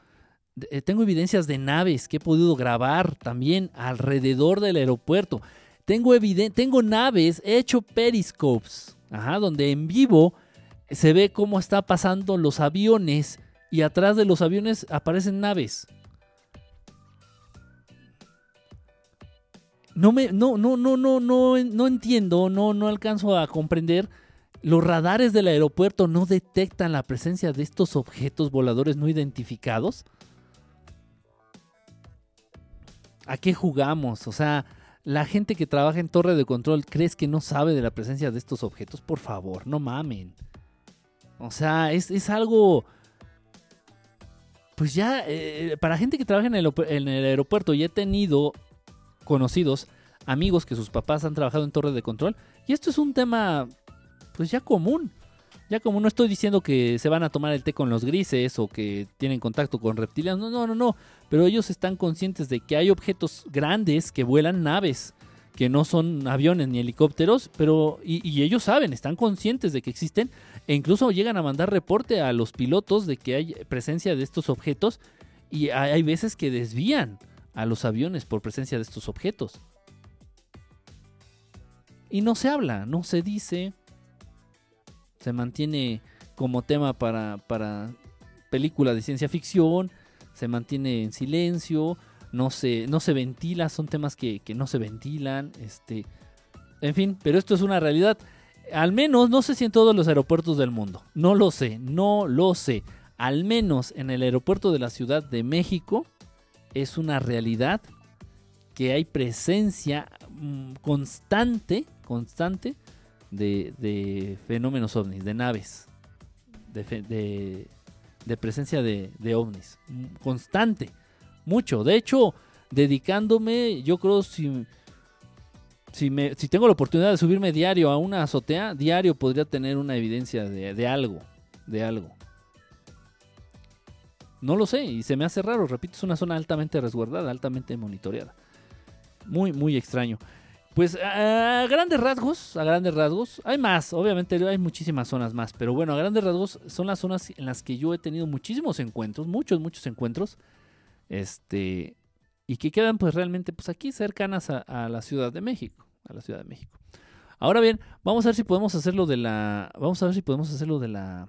Eh, tengo evidencias de naves que he podido grabar también alrededor del aeropuerto. Tengo, tengo naves, he hecho periscopes, donde en vivo se ve cómo está pasando los aviones y atrás de los aviones aparecen naves. No me, no, no, no, no, no, no entiendo, no, no alcanzo a comprender los radares del aeropuerto no detectan la presencia de estos objetos voladores no identificados. ¿A qué jugamos? O sea, la gente que trabaja en torre de control, ¿crees que no sabe de la presencia de estos objetos? Por favor, no mamen. O sea, es, algo... Pues ya, eh, para gente que trabaja en el, en el aeropuerto, y he tenido conocidos, amigos que sus papás han trabajado en torre de control, y esto es un tema pues ya común. Ya como no estoy diciendo que se van a tomar el té con los grises o que tienen contacto con reptilianos, no, no, no, no. Pero ellos están conscientes de que hay objetos grandes que vuelan naves, que no son aviones ni helicópteros, pero y, ellos saben, están conscientes de que existen e incluso llegan a mandar reporte a los pilotos de que hay presencia de estos objetos y hay veces que desvían a los aviones por presencia de estos objetos. Y no se habla, no se dice, se mantiene como tema para, para película de ciencia ficción, se mantiene en silencio, no se, no se ventila, son temas que, no se ventilan, este, en fin, pero esto es una realidad. Al menos, no sé si en todos los aeropuertos del mundo, no lo sé, no lo sé. Al menos en el aeropuerto de la Ciudad de México es una realidad que hay presencia mm, constante, constante de, fenómenos ovnis, de naves, de, presencia de, ovnis. Constante, mucho. De hecho, dedicándome, yo creo, si, si, me, si tengo la oportunidad de subirme diario a una azotea, diario podría tener una evidencia de, algo, de algo. No lo sé y se me hace raro, repito, es una zona altamente resguardada, altamente monitoreada. Muy, muy extraño. Pues a grandes rasgos, a grandes rasgos, hay más, obviamente hay muchísimas zonas más, pero bueno, a grandes rasgos son las zonas en las que yo he tenido muchísimos encuentros, muchos, muchos encuentros, este, y que quedan pues realmente pues aquí cercanas a, la Ciudad de México, a la Ciudad de México. Ahora bien, vamos a ver si podemos hacerlo de la, vamos a ver si podemos hacerlo de la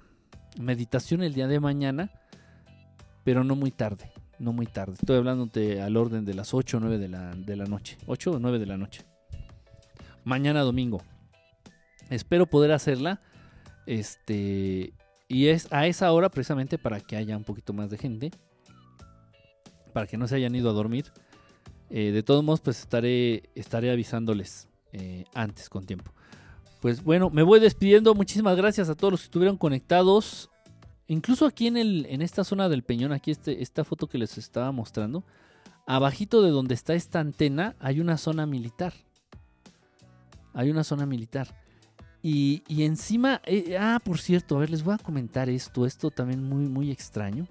meditación el día de mañana, pero no muy tarde, no muy tarde. Estoy hablándote al orden de las 8 o 9 de la, de la noche, 8 o 9 de la noche mañana domingo. Espero poder hacerla. Este. Y es a esa hora precisamente para que haya un poquito más de gente. Para que no se hayan ido a dormir. Eh, de todos modos, pues estaré, estaré avisándoles eh, antes con tiempo. Pues bueno, me voy despidiendo. Muchísimas gracias a todos los que estuvieron conectados. Incluso aquí en, el, en esta zona del peñón, aquí este, esta foto que les estaba mostrando. Abajito de donde está esta antena hay una zona militar Hay una zona militar. Y, y encima, eh, ah, por cierto, a ver, les voy a comentar esto, esto también muy, muy extraño.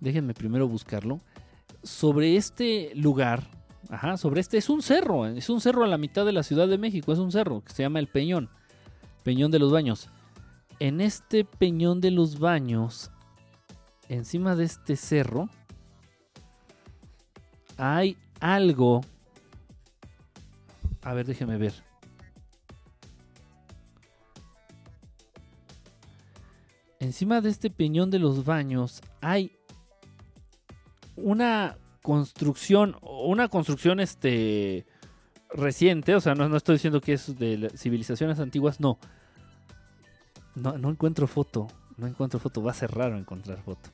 Déjenme primero buscarlo. Sobre este lugar, ajá, sobre este, es un cerro, es un cerro a la mitad de la Ciudad de México, es un cerro que se llama El Peñón, Peñón de los Baños. En este Peñón de los Baños, encima de este cerro, hay algo. A ver, déjeme ver. Encima de este peñón de los baños hay una construcción, una construcción este reciente, o sea, no, estoy diciendo que es de civilizaciones antiguas, no. No. No encuentro foto, no encuentro foto, va a ser raro encontrar foto.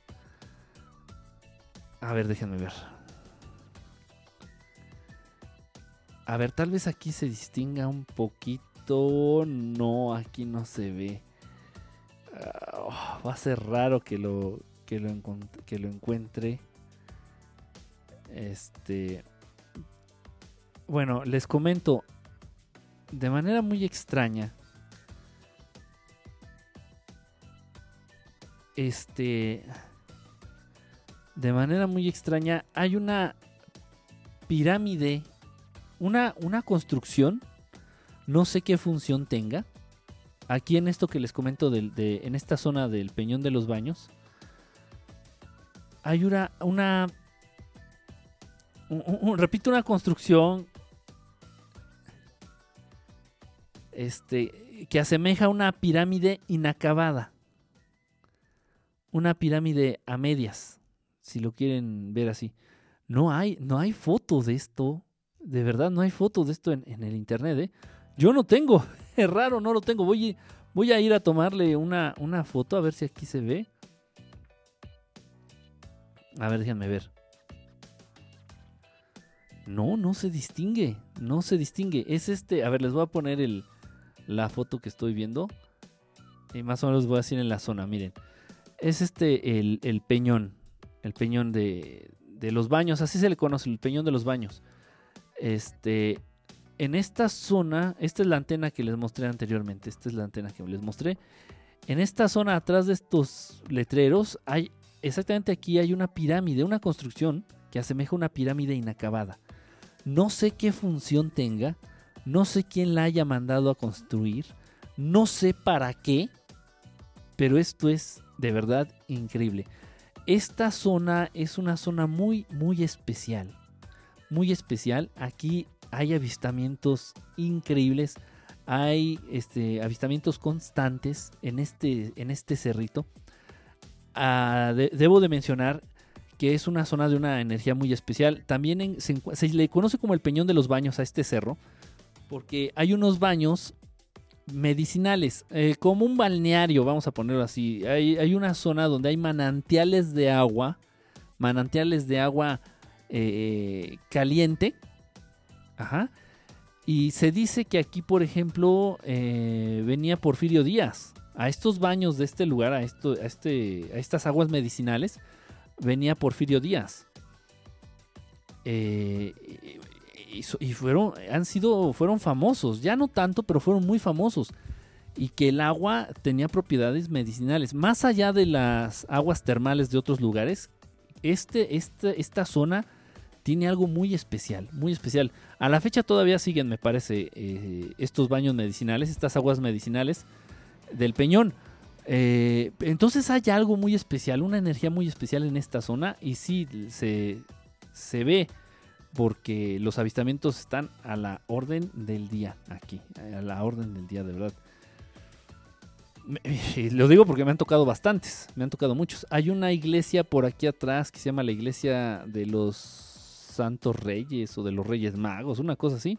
A ver, déjenme ver. A ver, tal vez aquí se distinga un poquito. No, aquí no se ve. Ah, va a ser raro que lo, que lo, que lo encuentre. Este. Bueno, les comento. De manera muy extraña. Este. De manera muy extraña. Hay una pirámide una, una construcción, no sé qué función tenga. Aquí en esto que les comento, de, en esta zona del Peñón de los Baños, hay una, una repito, una construcción este, que asemeja a una pirámide inacabada. Una pirámide a medias, si lo quieren ver así. No hay, no hay foto de esto de verdad no hay fotos de esto en, el internet, ¿eh? Yo no tengo, <laughs> es raro, no lo tengo. Voy, voy a ir a tomarle una, una foto a ver si aquí se ve. A ver, déjenme ver. No, no se distingue. No se distingue. Es este. A ver, les voy a poner el, la foto que estoy viendo. Y más o menos voy a decir en la zona. Miren. Es este el, el peñón. El peñón de, de, los baños. Así se le conoce, el peñón de los baños. Este, en esta zona, esta es la antena que les mostré anteriormente, esta es la antena que les mostré. En esta zona atrás de estos letreros hay exactamente aquí hay una pirámide, una construcción que asemeja una pirámide inacabada. No sé qué función tenga, no sé quién la haya mandado a construir, no sé para qué, pero esto es de verdad increíble. Esta zona es una zona muy muy especial muy especial. Aquí hay avistamientos increíbles. Hay este, avistamientos constantes en este, en este cerrito. Ah, debo de mencionar que es una zona de una energía muy especial. También se, le conoce como el Peñón de los Baños a este cerro, porque hay unos baños medicinales, eh, como un balneario, vamos a ponerlo así. Hay, hay, una zona donde hay manantiales de agua, manantiales de agua eh, caliente. Ajá. Y se dice que aquí, por ejemplo, eh, venía Porfirio Díaz. A estos baños de este lugar, a, esto, a, este, a estas aguas medicinales, venía Porfirio Díaz. Eh, y, fueron, han sido, fueron famosos, ya no tanto, pero fueron muy famosos. Y que el agua tenía propiedades medicinales. Más allá de las aguas termales de otros lugares, este, este, esta zona tiene algo muy especial, muy especial. A la fecha todavía siguen, me parece, eh, estos baños medicinales, estas aguas medicinales del Peñón. Eh, entonces hay algo muy especial, una energía muy especial en esta zona y sí se, se ve porque los avistamientos están a la orden del día aquí, a la orden del día de verdad. <laughs> Lo digo porque me han tocado bastantes, me han tocado muchos. Hay una iglesia por aquí atrás que se llama la iglesia de los Santos Reyes o de los Reyes Magos, una cosa así.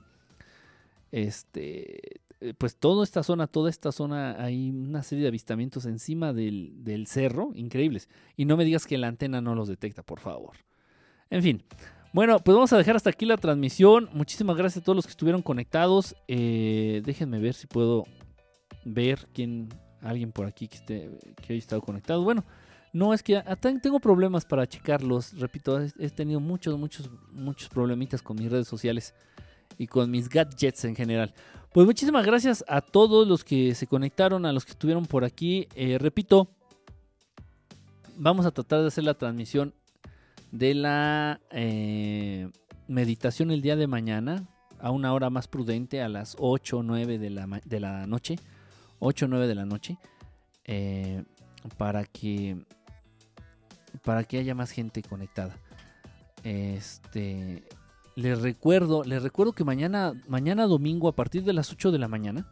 Este, eh, pues toda esta zona, toda esta zona, hay una serie de avistamientos encima del, del cerro, increíbles. Y no me digas que la antena no los detecta, por favor. En fin, bueno, pues vamos a dejar hasta aquí la transmisión. Muchísimas gracias a todos los que estuvieron conectados. Eh, déjenme ver si puedo ver quién, alguien por aquí que, esté, que haya estado conectado. Bueno, no es que tengo problemas para checarlos. Repito, he tenido muchos, muchos, muchos problemitas con mis redes sociales. y con mis gadgets en general. Pues muchísimas gracias a todos los que se conectaron, a los que estuvieron por aquí. Eh, repito, vamos a tratar de hacer la transmisión de la eh, meditación el día de mañana a una hora más prudente, a las 8 o 9 de la, de la noche. 8 o 9 de la noche. Eh, para que para que haya más gente conectada. Este les recuerdo, les recuerdo que mañana mañana domingo a partir de las 8 de la mañana,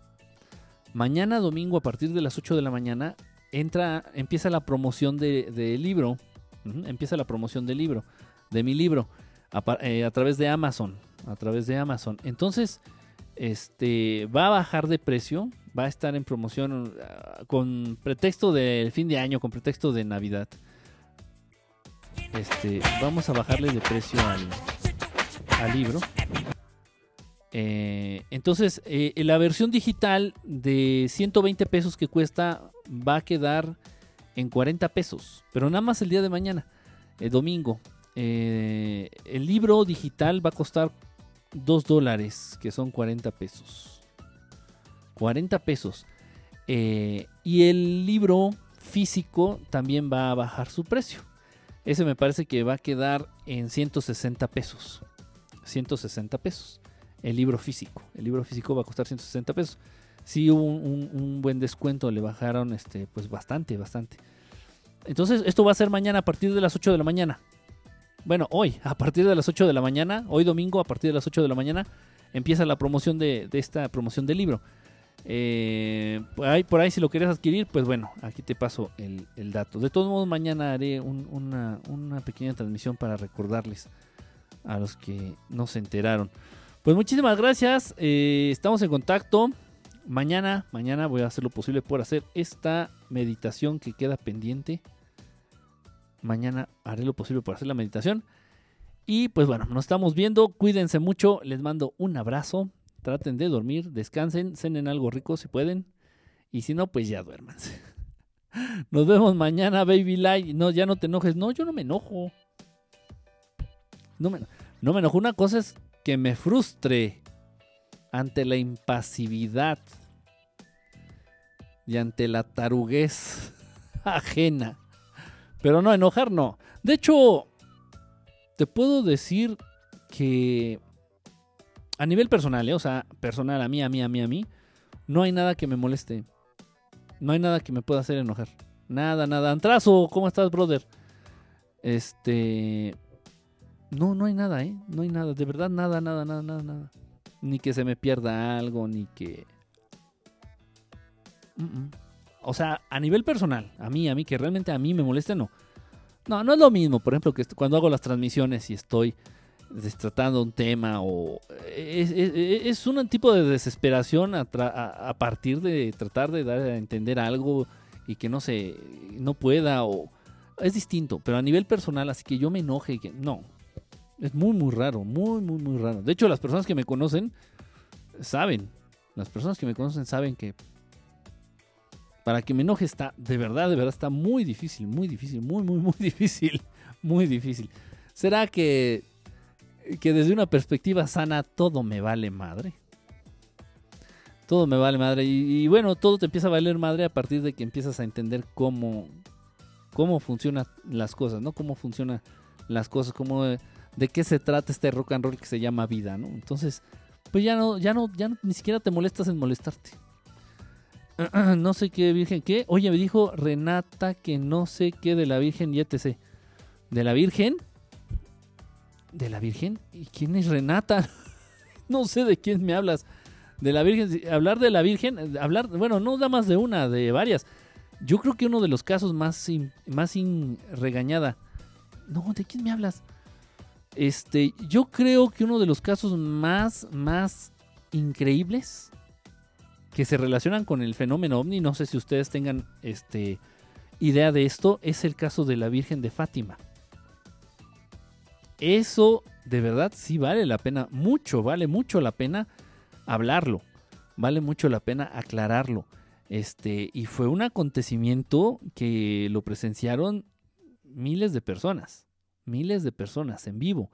mañana domingo a partir de las 8 de la mañana entra empieza la promoción del de libro, empieza la promoción del libro, de mi libro a, eh, a través de Amazon, a través de Amazon. Entonces, este va a bajar de precio, va a estar en promoción uh, con pretexto del fin de año, con pretexto de Navidad. Este, vamos a bajarle de precio al, libro. Eh, entonces, eh, la versión digital de 120 pesos que cuesta va a quedar en 40 pesos, pero nada más el día de mañana, domingo. Eh, el libro digital va a costar 2 dólares, que son 40 pesos. 40 pesos. Eh, y el libro físico también va a bajar su precio. Ese me parece que va a quedar en 160 pesos. 160 pesos. El libro físico. El libro físico va a costar 160 pesos. Sí hubo un, buen descuento. Le bajaron este, pues bastante, bastante. Entonces esto va a ser mañana a partir de las 8 de la mañana. Bueno, hoy, a partir de las 8 de la mañana. Hoy domingo, a partir de las 8 de la mañana. Empieza la promoción de, de esta promoción del libro. Eh, por, ahí, por ahí si lo quieres adquirir, pues bueno, aquí te paso el, dato. De todos modos, mañana haré una, pequeña transmisión para recordarles a los que no se enteraron. Pues muchísimas gracias, eh, estamos en contacto. Mañana, mañana voy a hacer lo posible por hacer esta meditación que queda pendiente. Mañana haré lo posible por hacer la meditación. Y pues bueno, nos estamos viendo. Cuídense mucho. Les mando un abrazo. Traten de dormir, descansen, cenen algo rico si pueden. Y si no, pues ya duérmanse. <laughs> Nos vemos mañana, Baby Light. No, ya no te enojes. No, yo no me enojo. No me, no me enojo. Una cosa es que me frustre ante la impasividad y ante la taruguez <laughs> ajena. Pero no, enojar no. De hecho, te puedo decir que a nivel personal, ¿eh? o sea, personal, a mí, a mí, a mí, a mí, no hay nada que me moleste. No hay nada que me pueda hacer enojar. Nada, nada. Antrazo, ¿cómo estás, brother? Este. No, no hay nada, ¿eh? No hay nada. De verdad, nada, nada, nada, nada, nada. Ni que se me pierda algo, ni que. O sea, a nivel personal, a mí, a mí, que realmente a mí me moleste, no. No, no es lo mismo, por ejemplo, que cuando hago las transmisiones y estoy tratando un tema o es, un tipo de desesperación a, partir de tratar de dar a entender algo y que no se no pueda o es distinto, pero a nivel personal, así que yo me enoje que no. Es muy muy raro, muy muy muy raro. De hecho, las personas que me conocen saben, las personas que me conocen saben que para que me enoje está de verdad, de verdad está muy difícil, muy difícil, muy muy muy <laughs> difícil, muy difícil. ¿Será que que desde una perspectiva sana todo me vale madre. Todo me vale madre. Y, bueno, todo te empieza a valer madre a partir de que empiezas a entender cómo, cómo funcionan las cosas, ¿no? Cómo funcionan las cosas, cómo, de qué se trata este rock and roll que se llama vida, ¿no? Entonces, pues ya no, ya no, ya ni siquiera te molestas en molestarte. <clears throat> no sé qué virgen, ¿qué? Oye, me dijo Renata que no sé qué de la virgen y etc. ¿De la virgen? ¿De la Virgen? ¿Y quién es Renata? <laughs> no sé de quién me hablas. De la Virgen, hablar de la Virgen, hablar, bueno, no da más de una, de varias. Yo creo que uno de los casos más, más regañada. No, ¿de quién me hablas? Este, yo creo que uno de los casos más, más increíbles que se relacionan con el fenómeno ovni, no sé si ustedes tengan este, idea de esto, es el caso de la Virgen de Fátima. Eso de verdad sí vale la pena, mucho, vale mucho la pena hablarlo, vale mucho la pena aclararlo. Este, y fue un acontecimiento que lo presenciaron miles de personas, miles de personas en vivo.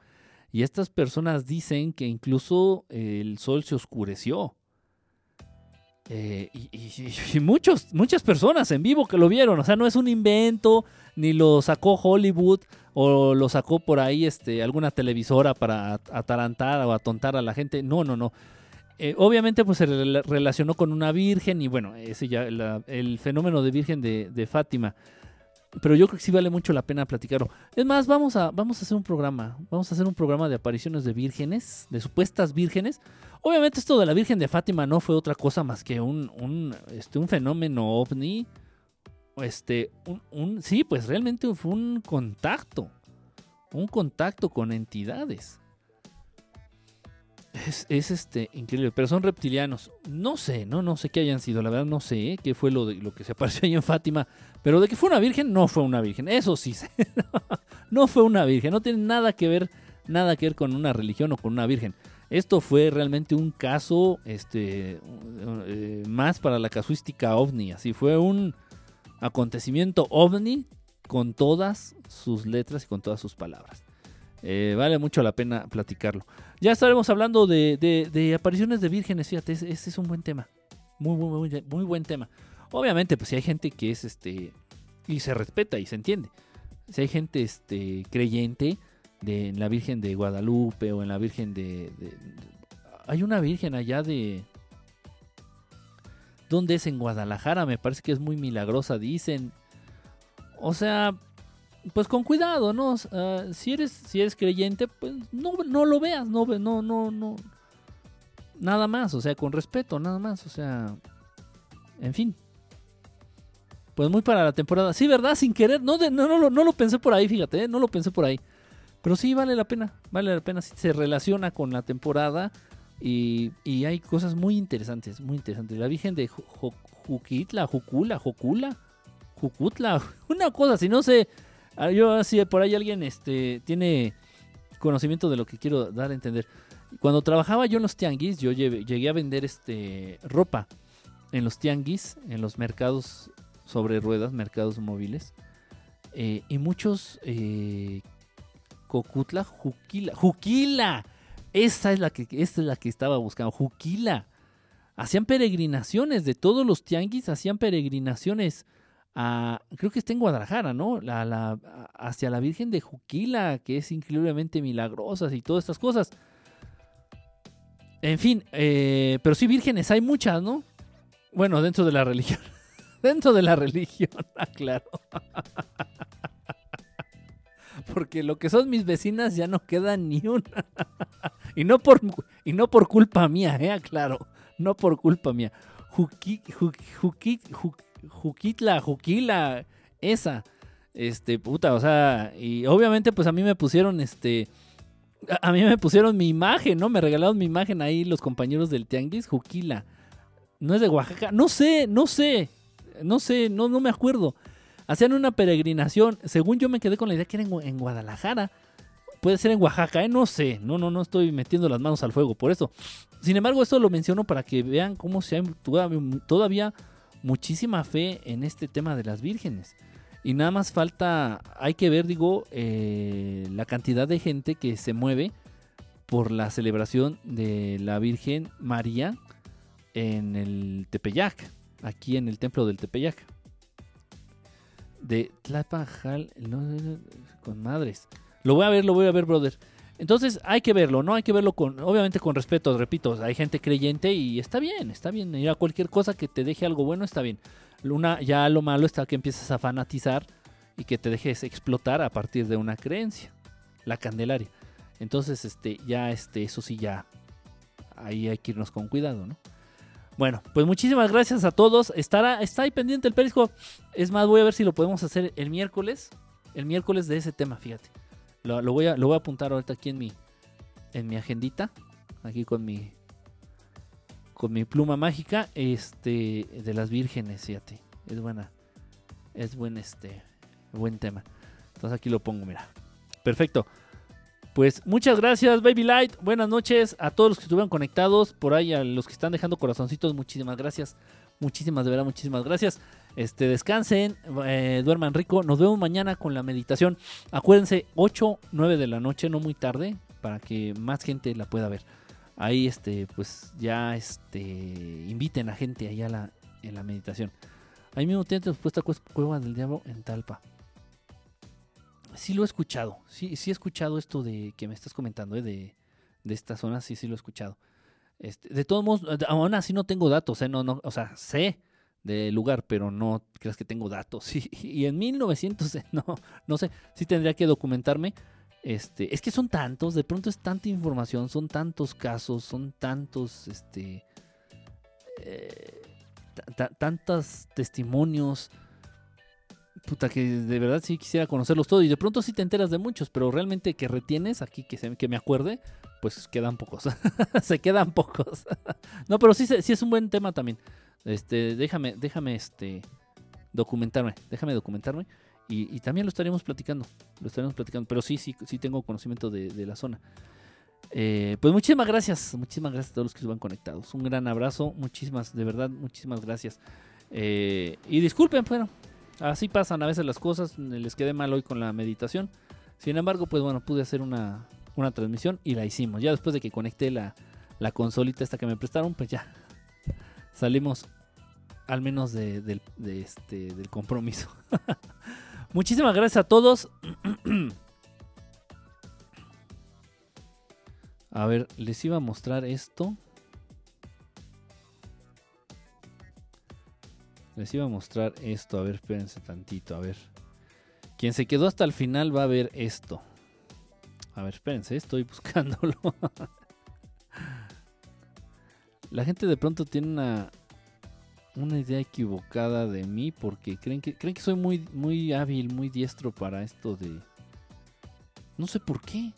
Y estas personas dicen que incluso el sol se oscureció. Eh, <laughs> y, muchos, muchas personas en vivo que lo vieron. O sea, no es un invento, ni lo sacó Hollywood o lo sacó por ahí este, alguna televisora para atarantar o atontar a la gente. No, no, no. Eh, obviamente, pues se relacionó con una virgen y bueno, ese ya el fenómeno de virgen de, de, Fátima. Pero yo creo que sí vale mucho la pena platicarlo. Es más, vamos a, vamos a hacer un programa. Vamos a hacer un programa de apariciones de vírgenes, de supuestas vírgenes. Obviamente esto de la Virgen de Fátima no fue otra cosa más que un, un, este, un fenómeno ovni. Este, un, un, sí, pues realmente fue un contacto. Un contacto con entidades. Es, es, este increíble, pero son reptilianos. No sé, no, no sé qué hayan sido, la verdad no sé qué fue lo de lo que se apareció ahí en Fátima, pero de que fue una virgen, no fue una virgen. Eso sí, <laughs> no fue una virgen, no tiene nada que ver, nada que ver con una religión o con una virgen. Esto fue realmente un caso este, eh, más para la casuística ovni. Así fue un acontecimiento ovni con todas sus letras y con todas sus palabras. Eh, vale mucho la pena platicarlo. Ya estaremos hablando de, apariciones de vírgenes. Fíjate, ese, es un buen tema. Muy, muy, buen tema. Obviamente, pues si hay gente que es este. Y se respeta y se entiende. Si hay gente este, creyente, de la Virgen de Guadalupe o en la Virgen de, hay una Virgen allá de ¿Dónde es? En Guadalajara, me parece que es muy milagrosa, dicen. O sea, pues con cuidado, ¿no? si eres si eres creyente, pues no, no lo veas, no no no no nada más, o sea, con respeto, nada más, o sea, en fin. Pues muy para la temporada. Sí, ¿verdad? Sin querer. No, no, no, no, lo pensé por ahí, fíjate. ¿eh? No lo pensé por ahí. Pero sí vale la pena, vale la pena, si se relaciona con la temporada y, hay cosas muy interesantes, muy interesantes. La Virgen de Juquitla, Jucula, Jocula, Jucutla, <laughs> una cosa, si no sé, yo así por ahí alguien este tiene conocimiento de lo que quiero dar a entender. Cuando trabajaba yo en los tianguis, yo llegué a vender este ropa en los tianguis, en los mercados sobre ruedas, mercados móviles. Eh, y muchos eh, Cocutla, Juquila. ¡Juquila! Esa es la que, esta es la que estaba buscando. Juquila. Hacían peregrinaciones de todos los tianguis, hacían peregrinaciones creo que está en Guadalajara, ¿no? Hacia la Virgen de Juquila, que es increíblemente milagrosa y todas estas cosas. En fin, eh, pero sí, vírgenes hay muchas, ¿no? Bueno, dentro de la religión. <laughs> dentro de la religión, <laughs> claro. <laughs> porque lo que son mis vecinas ya no queda ni una. y, no por, y no por culpa mía, eh, claro, no por culpa mía. Juquitla, juquila, esa. Este, puta, o sea, y obviamente pues a mí me pusieron este... A mí me pusieron mi imagen, ¿no? Me regalaron mi imagen ahí los compañeros del Tianguis, Juquila. No es de Oaxaca, no sé, no sé, no sé, no, no me acuerdo hacían una peregrinación. Según yo me quedé con la idea que era en, Guadalajara. Puede ser en Oaxaca, ¿eh? no sé. No, no, no estoy metiendo las manos al fuego por eso. Sin embargo, esto lo menciono para que vean cómo se hay todavía muchísima fe en este tema de las vírgenes. Y nada más falta, hay que ver, digo, eh, la cantidad de gente que se mueve por la celebración de la Virgen María en el Tepeyac, aquí en el templo del Tepeyac de Tlapajal, con madres. Lo voy a ver, lo voy a ver, brother. Entonces hay que verlo, ¿no? Hay que verlo con, obviamente con respeto, repito, hay gente creyente y está bien, está bien. Ir cualquier cosa que te deje algo bueno está bien. Luna, ya lo malo está que empiezas a fanatizar y que te dejes explotar a partir de una creencia, la Candelaria. Entonces, este, ya, este, eso sí, ya, ahí hay que irnos con cuidado, ¿no? Bueno, pues muchísimas gracias a todos. Estará, está ahí pendiente el perisco. Es más, voy a ver si lo podemos hacer el miércoles. El miércoles de ese tema, fíjate. Lo, voy, a, lo voy a apuntar ahorita aquí en mi, en mi agendita. Aquí con mi, con mi pluma mágica. Este, de las vírgenes, fíjate. Es buena. Es buen, este, buen tema. Entonces aquí lo pongo, mira. Perfecto. Pues muchas gracias, Baby Light. Buenas noches a todos los que estuvieron conectados. Por ahí, a los que están dejando corazoncitos, muchísimas gracias. Muchísimas, de verdad, muchísimas gracias. Este, descansen, eh, duerman rico. Nos vemos mañana con la meditación. Acuérdense, 8, 9 de la noche, no muy tarde. para que más gente la pueda ver. Ahí este pues ya este inviten a gente allá la, en la meditación. Ahí mismo tiene respuesta Cueva del Diablo en Talpa. Sí lo he escuchado, sí, sí he escuchado esto de que me estás comentando, ¿eh? de, de esta zona, sí, sí lo he escuchado. Este, de todos modos, aún así no tengo datos, ¿eh? no, no, o sea, sé del lugar, pero no creas que tengo datos. <laughs> Y, en 1900, <laughs> no, no sé, sí tendría que documentarme. Este, es que son tantos, de pronto es tanta información, son tantos casos, son tantos, este, eh, tantos testimonios. Puta, que de verdad sí quisiera conocerlos todos. Y de pronto sí te enteras de muchos, pero realmente que retienes aquí, que, se, que me acuerde, pues quedan pocos. <laughs> se quedan pocos. no, pero sí, sí es un buen tema también. Este, déjame, déjame este, documentarme, déjame documentarme. Y, también lo estaremos platicando, lo estaremos platicando. Pero sí, sí, sí tengo conocimiento de, la zona. Eh, pues muchísimas gracias, muchísimas gracias a todos los que van conectados. Un gran abrazo, muchísimas, de verdad, muchísimas gracias. Eh, y disculpen, bueno, así pasan a veces las cosas, les quedé mal hoy con la meditación. Sin embargo, pues bueno, pude hacer una, una transmisión y la hicimos. Ya después de que conecté la, la consolita esta que me prestaron, pues ya salimos al menos este, del compromiso. <laughs> Muchísimas gracias a todos. <clears throat> a ver, les iba a mostrar esto. Les iba a mostrar esto. A ver, espérense tantito. A ver. Quien se quedó hasta el final va a ver esto. A ver, espérense, estoy <laughs> buscándolo. La gente de pronto tiene una, una idea equivocada de mí porque creen que, creen que soy muy, muy hábil, muy diestro para esto de... No sé por qué.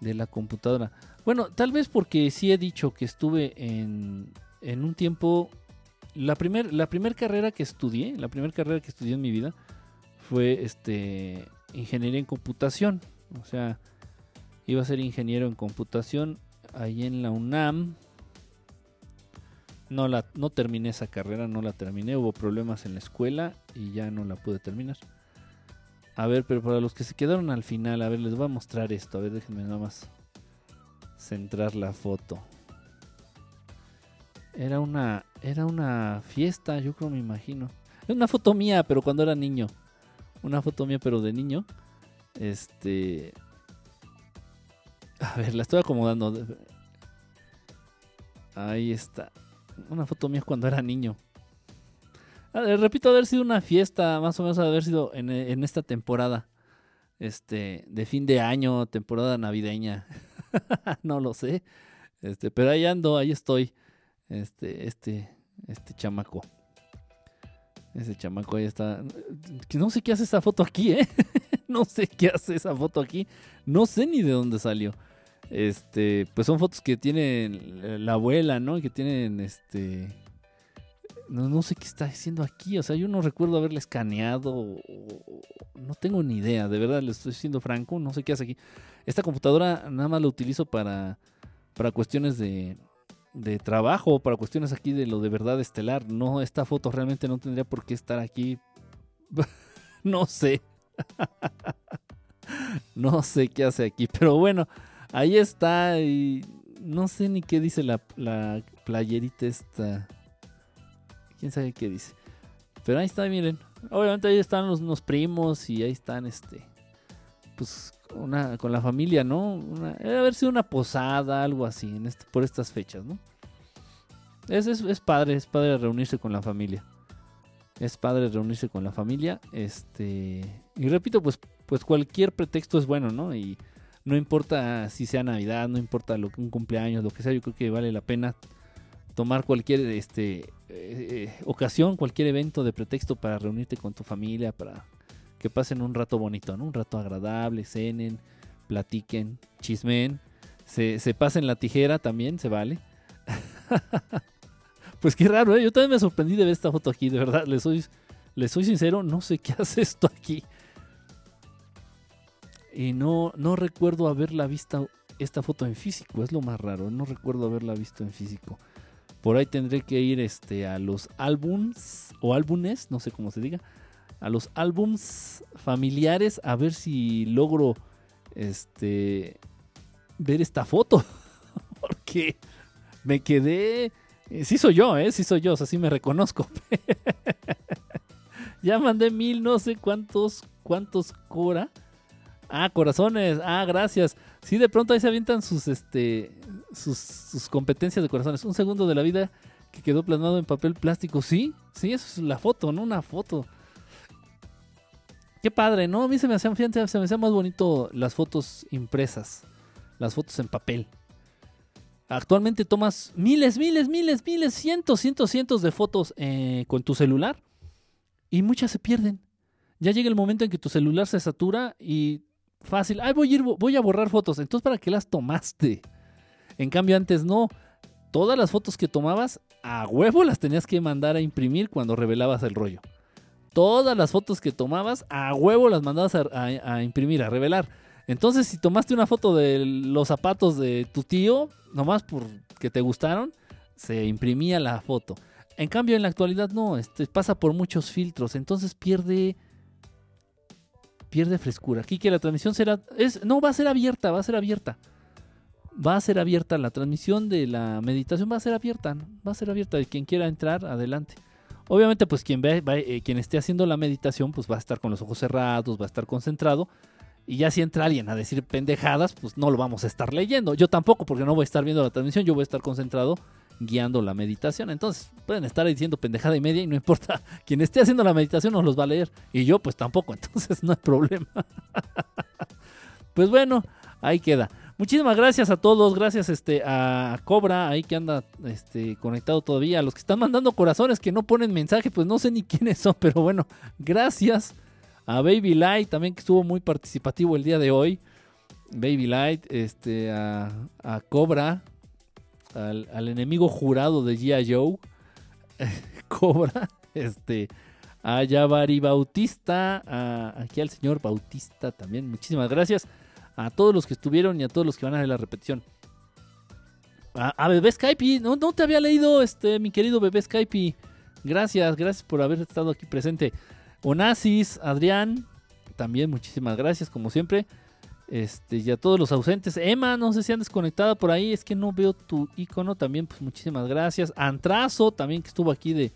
De la computadora. Bueno, tal vez porque sí he dicho que estuve en, en un tiempo... La primera la primer carrera que estudié, la primera carrera que estudié en mi vida fue este ingeniería en computación. O sea, iba a ser ingeniero en computación ahí en la UNAM no, la, no terminé esa carrera, no la terminé. Hubo problemas en la escuela y ya no la pude terminar. A ver, pero para los que se quedaron al final, a ver, les voy a mostrar esto. A ver, déjenme nada más centrar la foto. Era una, era una fiesta, yo creo, me imagino. Es una foto mía, pero cuando era niño. Una foto mía, pero de niño. Este. A ver, la estoy acomodando. Ahí está una foto mía cuando era niño. Repito, haber sido una fiesta, más o menos haber sido en, esta temporada. Este, de fin de año, temporada navideña. <laughs> no lo sé. Este, pero ahí ando, ahí estoy. Este, este, este chamaco. Ese chamaco ahí está. No sé qué hace esa foto aquí, ¿eh? <laughs> no sé qué hace esa foto aquí. No sé ni de dónde salió este, pues son fotos que tiene la abuela, ¿no? Que tienen, este, no, sé qué está haciendo aquí, o sea, yo no recuerdo haberle escaneado, no tengo ni idea, de verdad, le estoy siendo franco, no sé qué hace aquí. Esta computadora nada más la utilizo para, para cuestiones de, de trabajo, para cuestiones aquí de lo de verdad estelar, no, esta foto realmente no tendría por qué estar aquí, <laughs> no sé. <laughs> no sé qué hace aquí, pero bueno, Ahí está y no sé ni qué dice la, playerita esta. ¿Quién sabe qué dice? Pero ahí está, miren. Obviamente ahí están los, primos y ahí están este pues una con la familia, ¿no? Una, debe haber sido una posada, algo así, en este, por estas fechas, ¿no? Es, es, es, padre, es padre reunirse con la familia. Es padre reunirse con la familia. Este. Y repito, pues, pues cualquier pretexto es bueno, ¿no? Y no importa si sea Navidad, no importa lo un cumpleaños, lo que sea, yo creo que vale la pena tomar cualquier este, eh, ocasión, cualquier evento de pretexto para reunirte con tu familia, para que pasen un rato bonito. Un rato agradable, cenen, platiquen, chismen, se, se pasen la tijera también, se vale. <laughs> pues qué raro, ¿eh? Yo también me sorprendí de ver esta foto aquí, de verdad, les soy, les soy sincero, no sé qué <laughs> hace esto aquí. Y no, no recuerdo haberla visto esta foto en físico, es lo más raro, no recuerdo haberla visto en físico. Por ahí tendré que ir este, a los álbums o álbumes, no sé cómo se diga, a los álbums familiares a ver si logro este ver esta foto. <laughs> Porque me quedé. eh, Sí soy yo, ¿eh? Sí soy yo, o sea, sí me reconozco. <laughs> ya mandé mil, no sé cuántos, cuántos Cora. Ah, corazones. Ah, gracias. Sí, de pronto ahí se avientan sus, este, sus, sus competencias de corazones. Un segundo de la vida que quedó plasmado en papel plástico. Sí, sí, es la foto, ¿no? Una foto. Qué padre, ¿no? A mí se me hacían, fíjate, se me hacían más bonito las fotos impresas, las fotos en papel. Actualmente tomas miles, miles, miles, miles, cientos, cientos, cientos de fotos eh, con tu celular y muchas se pierden. Ya llega el momento en que tu celular se satura y fácil, ay, voy a, borrar fotos. Entonces, ¿para qué las tomaste? En cambio, antes no. Todas las fotos que tomabas, a huevo las tenías que mandar a imprimir cuando revelabas el rollo. Todas las fotos que tomabas, a huevo las mandabas a imprimir, a revelar. Entonces, si tomaste una foto de los zapatos de tu tío, nomás porque te gustaron, se imprimía la foto. En cambio, en la actualidad no, este, pasa por muchos filtros, entonces pierde pierde frescura. Aquí que la transmisión será es no va a ser abierta, va a ser abierta. Va a ser abierta la transmisión de la meditación va a ser abierta, va a ser abierta. Quien quiera entrar, adelante. Obviamente, pues quien ve, eh, quien esté haciendo la meditación, pues va a estar con los ojos cerrados, va a estar concentrado. Y ya si entra alguien a decir pendejadas, pues no lo vamos a estar leyendo. Yo tampoco, porque no voy a estar viendo la transmisión, yo voy a estar concentrado guiando la meditación. Entonces, pueden estar diciendo pendejada y media y no importa. <laughs> Quien esté haciendo la meditación nos los va a leer. Y yo, pues tampoco. <laughs> Entonces, no hay problema. <laughs> pues bueno, ahí queda. Muchísimas gracias a todos, gracias este a Cobra ahí que anda este conectado todavía, a los que están mandando corazones que no ponen mensaje, pues no sé ni quiénes son, pero bueno, gracias a Baby Light también que estuvo muy participativo el día de hoy. Baby Light, este a, a Cobra, al, al enemigo jurado de G.I. Joe, <laughs> Cobra, este a Yavari Bautista, a, aquí al señor Bautista también, muchísimas gracias a todos los que estuvieron y a todos los que van a ver la repetición. A, Bebé Skype, no, no te había leído, este, mi querido Bebé Skype. Gracias, gracias por haber estado aquí presente. Onassis, Adrián, también muchísimas gracias, como siempre. Este, y a todos los ausentes. Emma, no sé si andas conectada por ahí, es que no veo tu icono. También, pues muchísimas gracias. Antrazo, también que estuvo aquí de,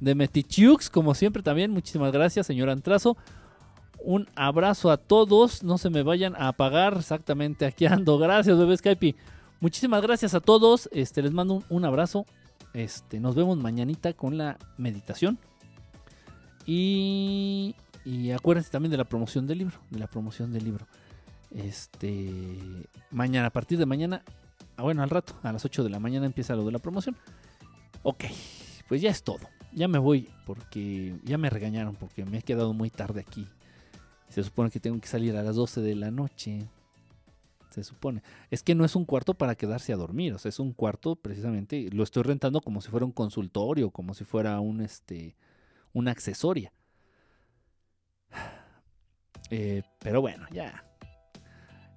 de Metichux, como siempre, también. Muchísimas gracias, señor Antrazo. Un abrazo a todos. No se me vayan a apagar. Exactamente, aquí ando. Gracias, bebé Skype. Muchísimas gracias a todos. Este, les mando un, un abrazo. Este, nos vemos mañanita con la meditación. Y, y acuérdense también de la promoción del libro. De la promoción del libro. Este, mañana, a partir de mañana, ah, bueno, al rato, a las 8 de la mañana empieza lo de la promoción. Ok, pues ya es todo. Ya me voy porque ya me regañaron porque me he quedado muy tarde aquí. Se supone que tengo que salir a las 12 de la noche. Se supone. Es que no es un cuarto para quedarse a dormir. O sea, es un cuarto precisamente. Lo estoy rentando como si fuera un consultorio, como si fuera un este. una accesoria. <sighs> Eh, pero bueno, ya.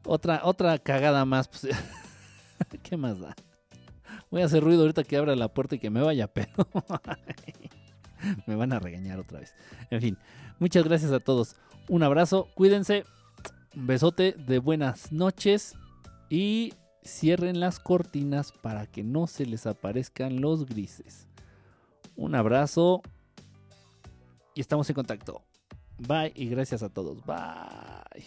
Otra, otra cagada más. Pues, <laughs> ¿Qué más da? Voy a hacer ruido ahorita que abra la puerta y que me vaya, pero <laughs> me van a regañar otra vez. En fin, muchas gracias a todos. Un abrazo, cuídense. Un besote de buenas noches y cierren las cortinas para que no se les aparezcan los grises. Un abrazo y estamos en contacto. Bye y gracias a todos. Bye.